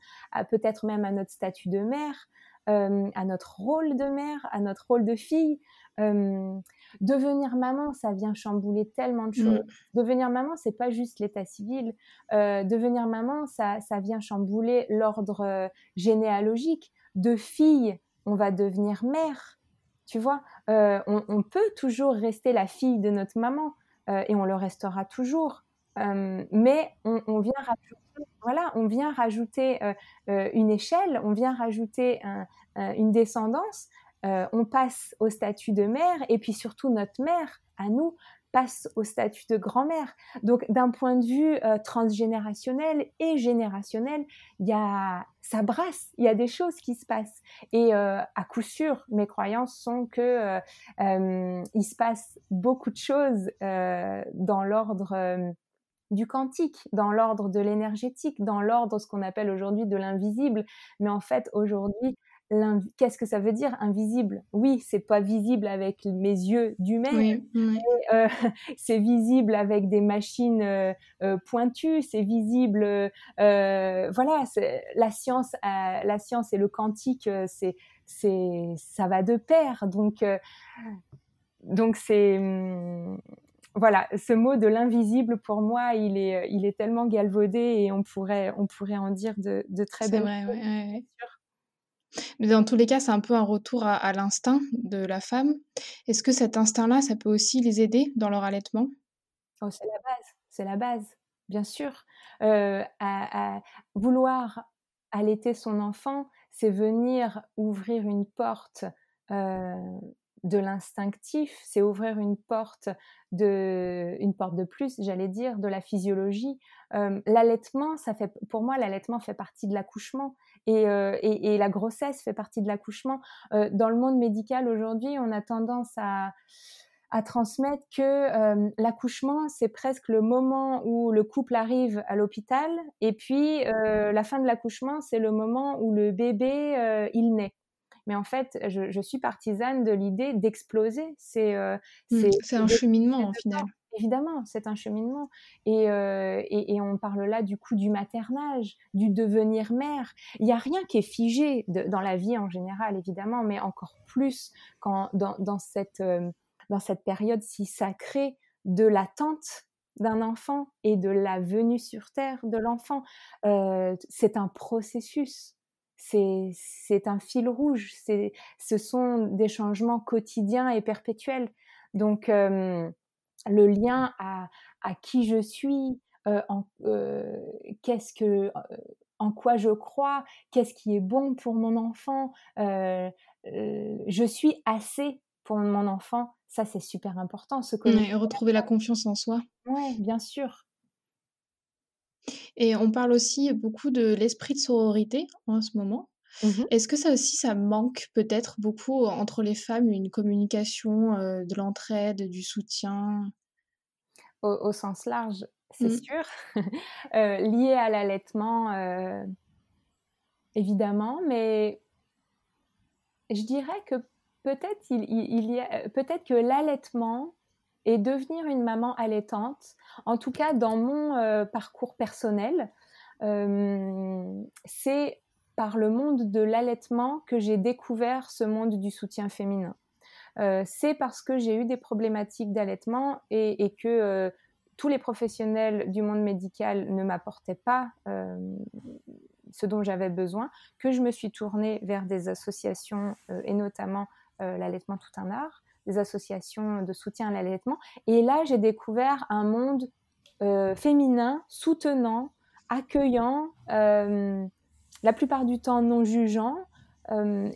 C: peut-être même à notre statut de mère, euh, à notre rôle de mère, à notre rôle de fille. Euh, devenir maman, ça vient chambouler tellement de mmh. choses. Devenir maman, c'est pas juste l'état civil. Euh, devenir maman, ça, ça vient chambouler l'ordre euh, généalogique. De fille, on va devenir mère. Tu vois, euh, on, on, peut toujours rester la fille de notre maman et on le restera toujours. mais on, on, vient rajouter, voilà, on vient rajouter une échelle, on vient rajouter un, une descendance euh, on passe au statut de mère et puis surtout notre mère, à nous, passe au statut de grand-mère. Donc d'un point de vue euh, transgénérationnel et générationnel, il y a ça brasse, il y a des choses qui se passent. Et euh, à coup sûr, mes croyances sont que il se passe beaucoup de choses dans l'ordre du quantique, dans l'ordre de l'énergétique, dans l'ordre ce qu'on appelle aujourd'hui de l'invisible. Mais en fait, aujourd'hui, qu'est-ce que ça veut dire invisible? Oui, c'est pas visible avec mes yeux d'humain, euh, (laughs) c'est visible avec des machines euh, euh, pointues, c'est visible, voilà, la science, la science et le quantique, c'est, c'est, ça va de pair, donc, donc c'est hum, voilà, ce mot de l'invisible pour moi, il est, il est tellement galvaudé et on pourrait, on pourrait en dire de, de très belles
D: choses. Mais dans tous les cas, c'est un peu un retour à, l'instinct de la femme. Est-ce que cet instinct-là, ça peut aussi les aider dans leur allaitement?
C: Oh, C'est la base, c'est la base, bien sûr. Euh, vouloir allaiter son enfant, c'est venir ouvrir une porte euh, de l'instinctif, c'est ouvrir une porte de, une porte de plus, j'allais dire, de la physiologie. l'allaitement, ça fait, pour moi, l'allaitement fait partie de l'accouchement et, et, la grossesse fait partie de l'accouchement. dans le monde médical aujourd'hui, on a tendance à à transmettre que l'accouchement, c'est presque le moment où le couple arrive à l'hôpital, et puis la fin de l'accouchement, c'est le moment où le bébé, il naît. Mais en fait, je, suis partisane de l'idée d'exploser. C'est
D: mmh, c'est un cheminement, au final.
C: Évidemment, c'est un cheminement. Et, et, et, on parle là du coup du maternage, du devenir mère. Il n'y a rien qui est figé dans la vie en général, évidemment, mais encore plus quand, dans, dans cette dans cette période si sacrée de l'attente d'un enfant et de la venue sur Terre de l'enfant. Euh, c'est un processus, c'est un fil rouge, ce sont des changements quotidiens et perpétuels. Donc, euh, le lien à, à, qui je suis, euh, en, qu'est-ce que, en quoi je crois, qu'est-ce qui est bon pour mon enfant, je suis assez pour mon enfant, ça c'est super important.
D: Ce retrouver la confiance en soi.
C: Oui, bien sûr.
D: Et on parle aussi beaucoup de l'esprit de sororité en ce moment. Mmh Est-ce que ça aussi, ça manque peut-être beaucoup entre les femmes, une communication, de l'entraide, du soutien?
C: Au, sens large, c'est mmh. sûr. (laughs) lié à l'allaitement, évidemment, mais je dirais que peut-être il, y a, peut-être que l'allaitement et devenir une maman allaitante, en tout cas dans mon euh, parcours personnel, euh, c'est par le monde de l'allaitement que j'ai découvert ce monde du soutien féminin. Euh, c'est parce que j'ai eu des problématiques d'allaitement et, que tous les professionnels du monde médical ne m'apportaient pas ce dont j'avais besoin, que je me suis tournée vers des associations et notamment l'allaitement tout un art, des associations de soutien à l'allaitement. Et là, j'ai découvert un monde euh, féminin, soutenant, accueillant, euh, la plupart du temps non jugeant.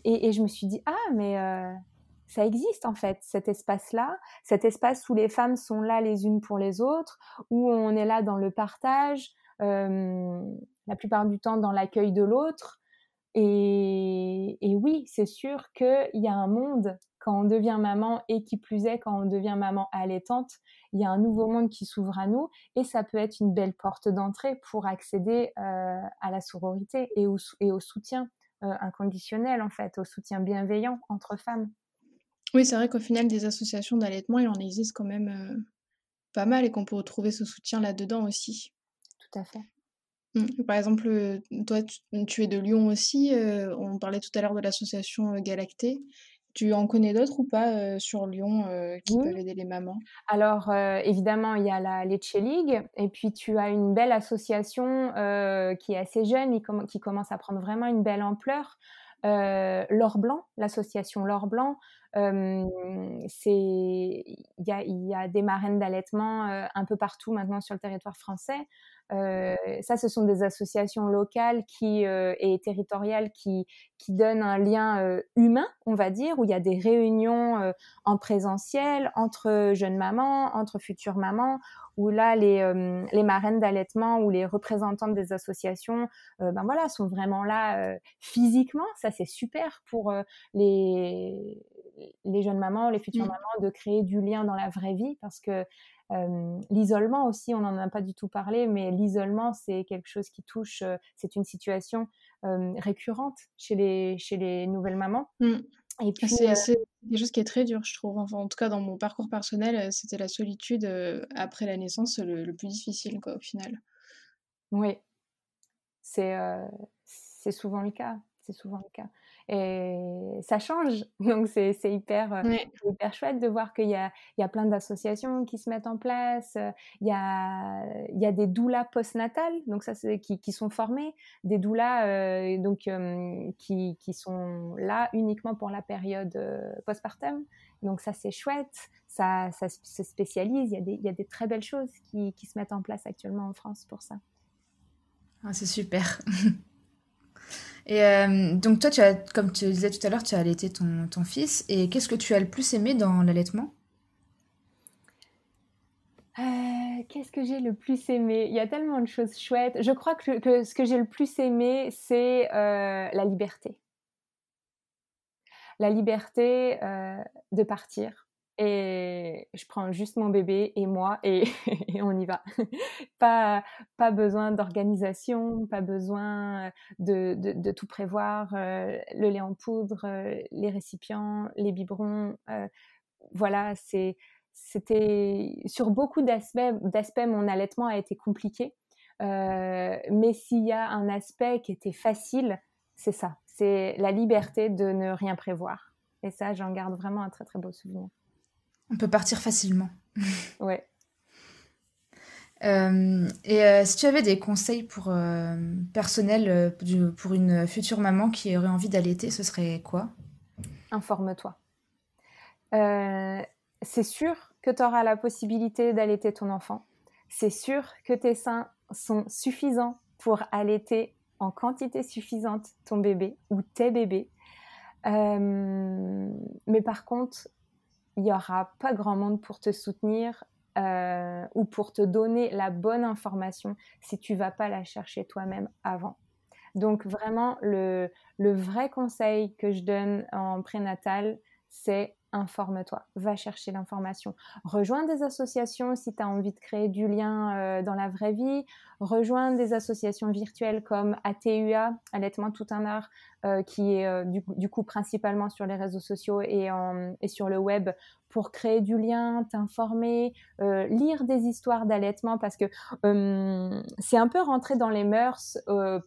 C: Et, je me suis dit, ah, mais ça existe en fait, cet espace-là, cet espace où les femmes sont là les unes pour les autres, où on est là dans le partage, la plupart du temps dans l'accueil de l'autre. Et, oui, c'est sûr qu'il y a un monde quand on devient maman et qui plus est quand on devient maman allaitante, il y a un nouveau monde qui s'ouvre à nous et ça peut être une belle porte d'entrée pour accéder euh, à la sororité et au, et au soutien euh, inconditionnel en fait, au soutien bienveillant entre femmes.
D: Oui, c'est vrai qu'au final, des associations d'allaitement, il en existe quand même euh, pas mal et qu'on peut retrouver ce soutien là-dedans aussi.
C: Tout à fait.
D: Mmh. Par exemple, toi, tu, es de Lyon aussi. on parlait tout à l'heure de l'association Galacté. Tu en connais d'autres ou pas sur Lyon qui peuvent aider les mamans?
C: Alors, évidemment, il y a la Lecce League. Et puis, tu as une belle association qui est assez jeune et qui commence à prendre vraiment une belle ampleur. L'Or Blanc, l'association L'Or Blanc, c'est il y a, y a, des marraines d'allaitement un peu partout maintenant sur le territoire français. Euh, ça, ce sont des associations locales qui, euh, et territoriales qui, qui donnent un lien euh, humain, on va dire, où il y a des réunions en présentiel entre jeunes mamans, entre futures mamans, où là, les, les marraines d'allaitement ou les représentantes des associations, ben voilà, sont vraiment là physiquement. Ça, c'est super pour les, les jeunes mamans, les futures mmh. mamans, de créer du lien dans la vraie vie parce que l'isolement aussi, on n'en a pas du tout parlé, mais l'isolement, c'est quelque chose qui touche, c'est une situation récurrente chez les, chez les nouvelles mamans.
D: Mmh. Et puis, c'est, quelque chose qui est très dur, je trouve. Enfin, en tout cas, dans mon parcours personnel, c'était la solitude après la naissance le, plus difficile, quoi, au final.
C: Oui, c'est, c'est souvent le cas. C'est souvent le cas et ça change. (laughs) Donc c'est hyper, euh, hyper chouette de voir qu'il y a, il y a plein d'associations qui se mettent en place. Euh, il y a, il y a des doulas postnatales, donc ça qui, qui, sont formés, des doulas euh, donc qui, qui, sont là uniquement pour la période postpartum. Donc ça c'est chouette, ça, ça se spécialise. Il y, a des, il y a des très belles choses qui, qui se mettent en place actuellement en France pour ça.
B: Ah, c'est super. (laughs) Et euh, donc toi, tu as, comme tu disais tout à l'heure, tu as allaité ton, fils. Et qu'est-ce que tu as le plus aimé dans l'allaitement?
C: Euh, Qu'est-ce que j'ai le plus aimé? Il y a tellement de choses chouettes. Je crois que, que ce que j'ai le plus aimé, c'est euh, la liberté. La liberté de partir, et je prends juste mon bébé et moi et, (laughs) on y va. (laughs) pas, pas besoin d'organisation, pas besoin de, de, tout prévoir, euh, le lait en poudre, euh, les récipients, les biberons. Euh, voilà, c'était sur beaucoup d'aspects, mon allaitement a été compliqué. mais s'il y a un aspect qui était facile, c'est ça, c'est la liberté de ne rien prévoir. Et ça, j'en garde vraiment un très très beau souvenir.
B: On peut partir facilement. (laughs)
C: ouais.
B: Euh, et euh, si tu avais des conseils pour euh, personnels pour une future maman qui aurait envie d'allaiter, ce serait quoi?
C: Informe-toi. c'est sûr que tu auras la possibilité d'allaiter ton enfant. C'est sûr que tes seins sont suffisants pour allaiter en quantité suffisante ton bébé ou tes bébés. mais par contre, il n'y aura pas grand monde pour te soutenir euh, ou pour te donner la bonne information si tu vas pas la chercher toi-même avant. Donc vraiment, le, le, vrai conseil que je donne en prénatal, c'est informe-toi, va chercher l'information. Rejoins des associations si tu as envie de créer du lien euh, dans la vraie vie. Rejoins des associations virtuelles comme ATUA, Allaitement Tout un Art, euh, qui est euh, du, coup principalement sur les réseaux sociaux et, et sur le web pour créer du lien, t'informer, lire des histoires d'allaitement parce que c'est un peu rentré dans les mœurs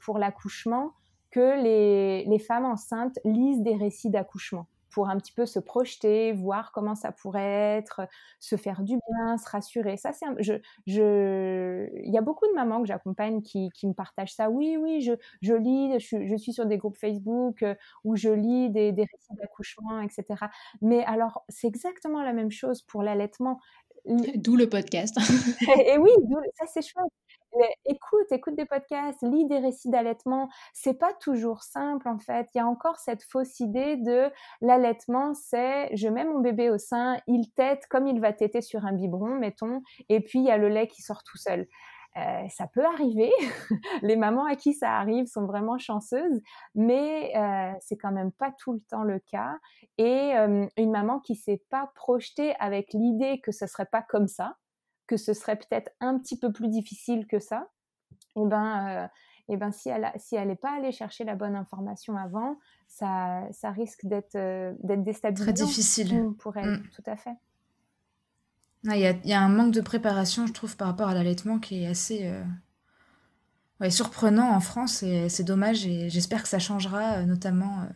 C: pour l'accouchement que les, les femmes enceintes lisent des récits d'accouchement pour un petit peu se projeter, voir comment ça pourrait être, se faire du bien, se rassurer. Ça, c'est je, je, il y a beaucoup de mamans que j'accompagne qui, qui, me partagent ça. Oui, oui, je, je lis, je, je, suis sur des groupes Facebook euh, où je lis des, des récits d'accouchement, etc. Mais alors, c'est exactement la même chose pour l'allaitement.
D: D'où le podcast. (laughs)
C: et, oui, ça c'est chouette écoute, écoute des podcasts, lis des récits d'allaitement. C'est pas toujours simple en fait. Il y a encore cette fausse idée de l'allaitement, c'est je mets mon bébé au sein, il tète comme il va téter sur un biberon, mettons, et puis il y a le lait qui sort tout seul. Euh, ça peut arriver. (laughs) Les mamans à qui ça arrive sont vraiment chanceuses, mais euh, c'est quand même pas tout le temps le cas. Et euh, une maman qui s'est pas projetée avec l'idée que ce serait pas comme ça, que ce serait peut-être un petit peu plus difficile que ça, et eh ben, euh, eh ben si elle si elle n'est pas allée chercher la bonne information avant, ça, ça risque d'être euh, d'être déstabilisant.
B: Très difficile
C: pour elle, mm. tout à fait.
B: Il y, a, y, a, un manque de préparation, je trouve, par rapport à l'allaitement qui est assez euh, surprenant en France et c'est dommage et j'espère que ça changera, notamment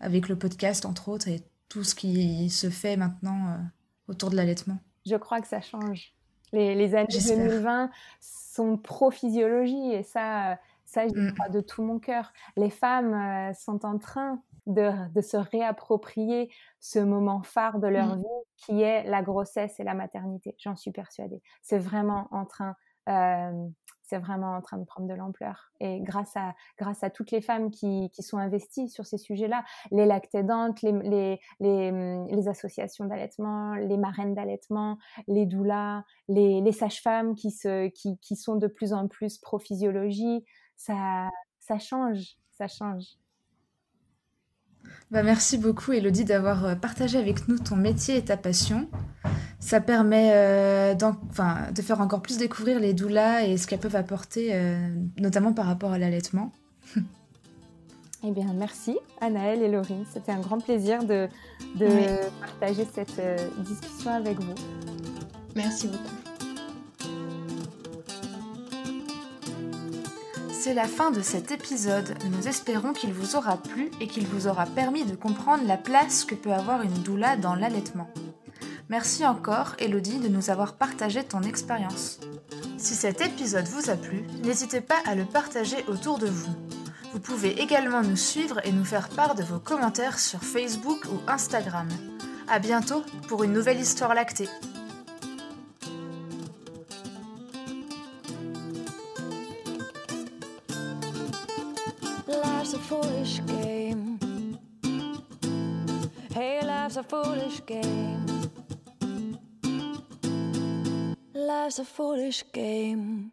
B: avec le podcast, entre autres, et tout ce qui se fait maintenant autour de l'allaitement.
C: Je crois que ça change. Les, années 2020 sont pro-physiologie et ça, ça je mm. crois de tout mon cœur. Les femmes euh, sont en train de, se réapproprier ce moment phare de leur mm. vie qui est la grossesse et la maternité. J'en suis persuadée. C'est vraiment en train euh, c'est vraiment en train de prendre de l'ampleur. Et grâce à, grâce à toutes les femmes qui, qui sont investies sur ces sujets-là, les lactédantes, les, les, les, hum, les associations d'allaitement, les marraines d'allaitement, les doulas, les, les sages-femmes qui, qui, qui sont de plus en plus pro-physiologie, ça, ça change, ça change.
B: Bah merci beaucoup Elodie d'avoir euh, partagé avec nous ton métier et ta passion. Ça permet euh, de faire encore plus découvrir les doulas et ce qu'elles peuvent apporter, euh, notamment par rapport à l'allaitement. (laughs)
C: eh bien, merci Anaëlle et Laurine. C'était un grand plaisir de, partager cette euh, discussion avec vous.
D: Merci beaucoup.
B: C'est la fin de cet épisode. Nous espérons qu'il vous aura plu et qu'il vous aura permis de comprendre la place que peut avoir une doula dans l'allaitement. Merci encore, Elodie, de nous avoir partagé ton expérience. Si cet épisode vous a plu, n'hésitez pas à le partager autour de vous. Vous pouvez également nous suivre et nous faire part de vos commentaires sur Facebook ou Instagram. A bientôt pour une nouvelle histoire lactée.
E: Foolish game. Hey, life's a foolish game. Life's a foolish game.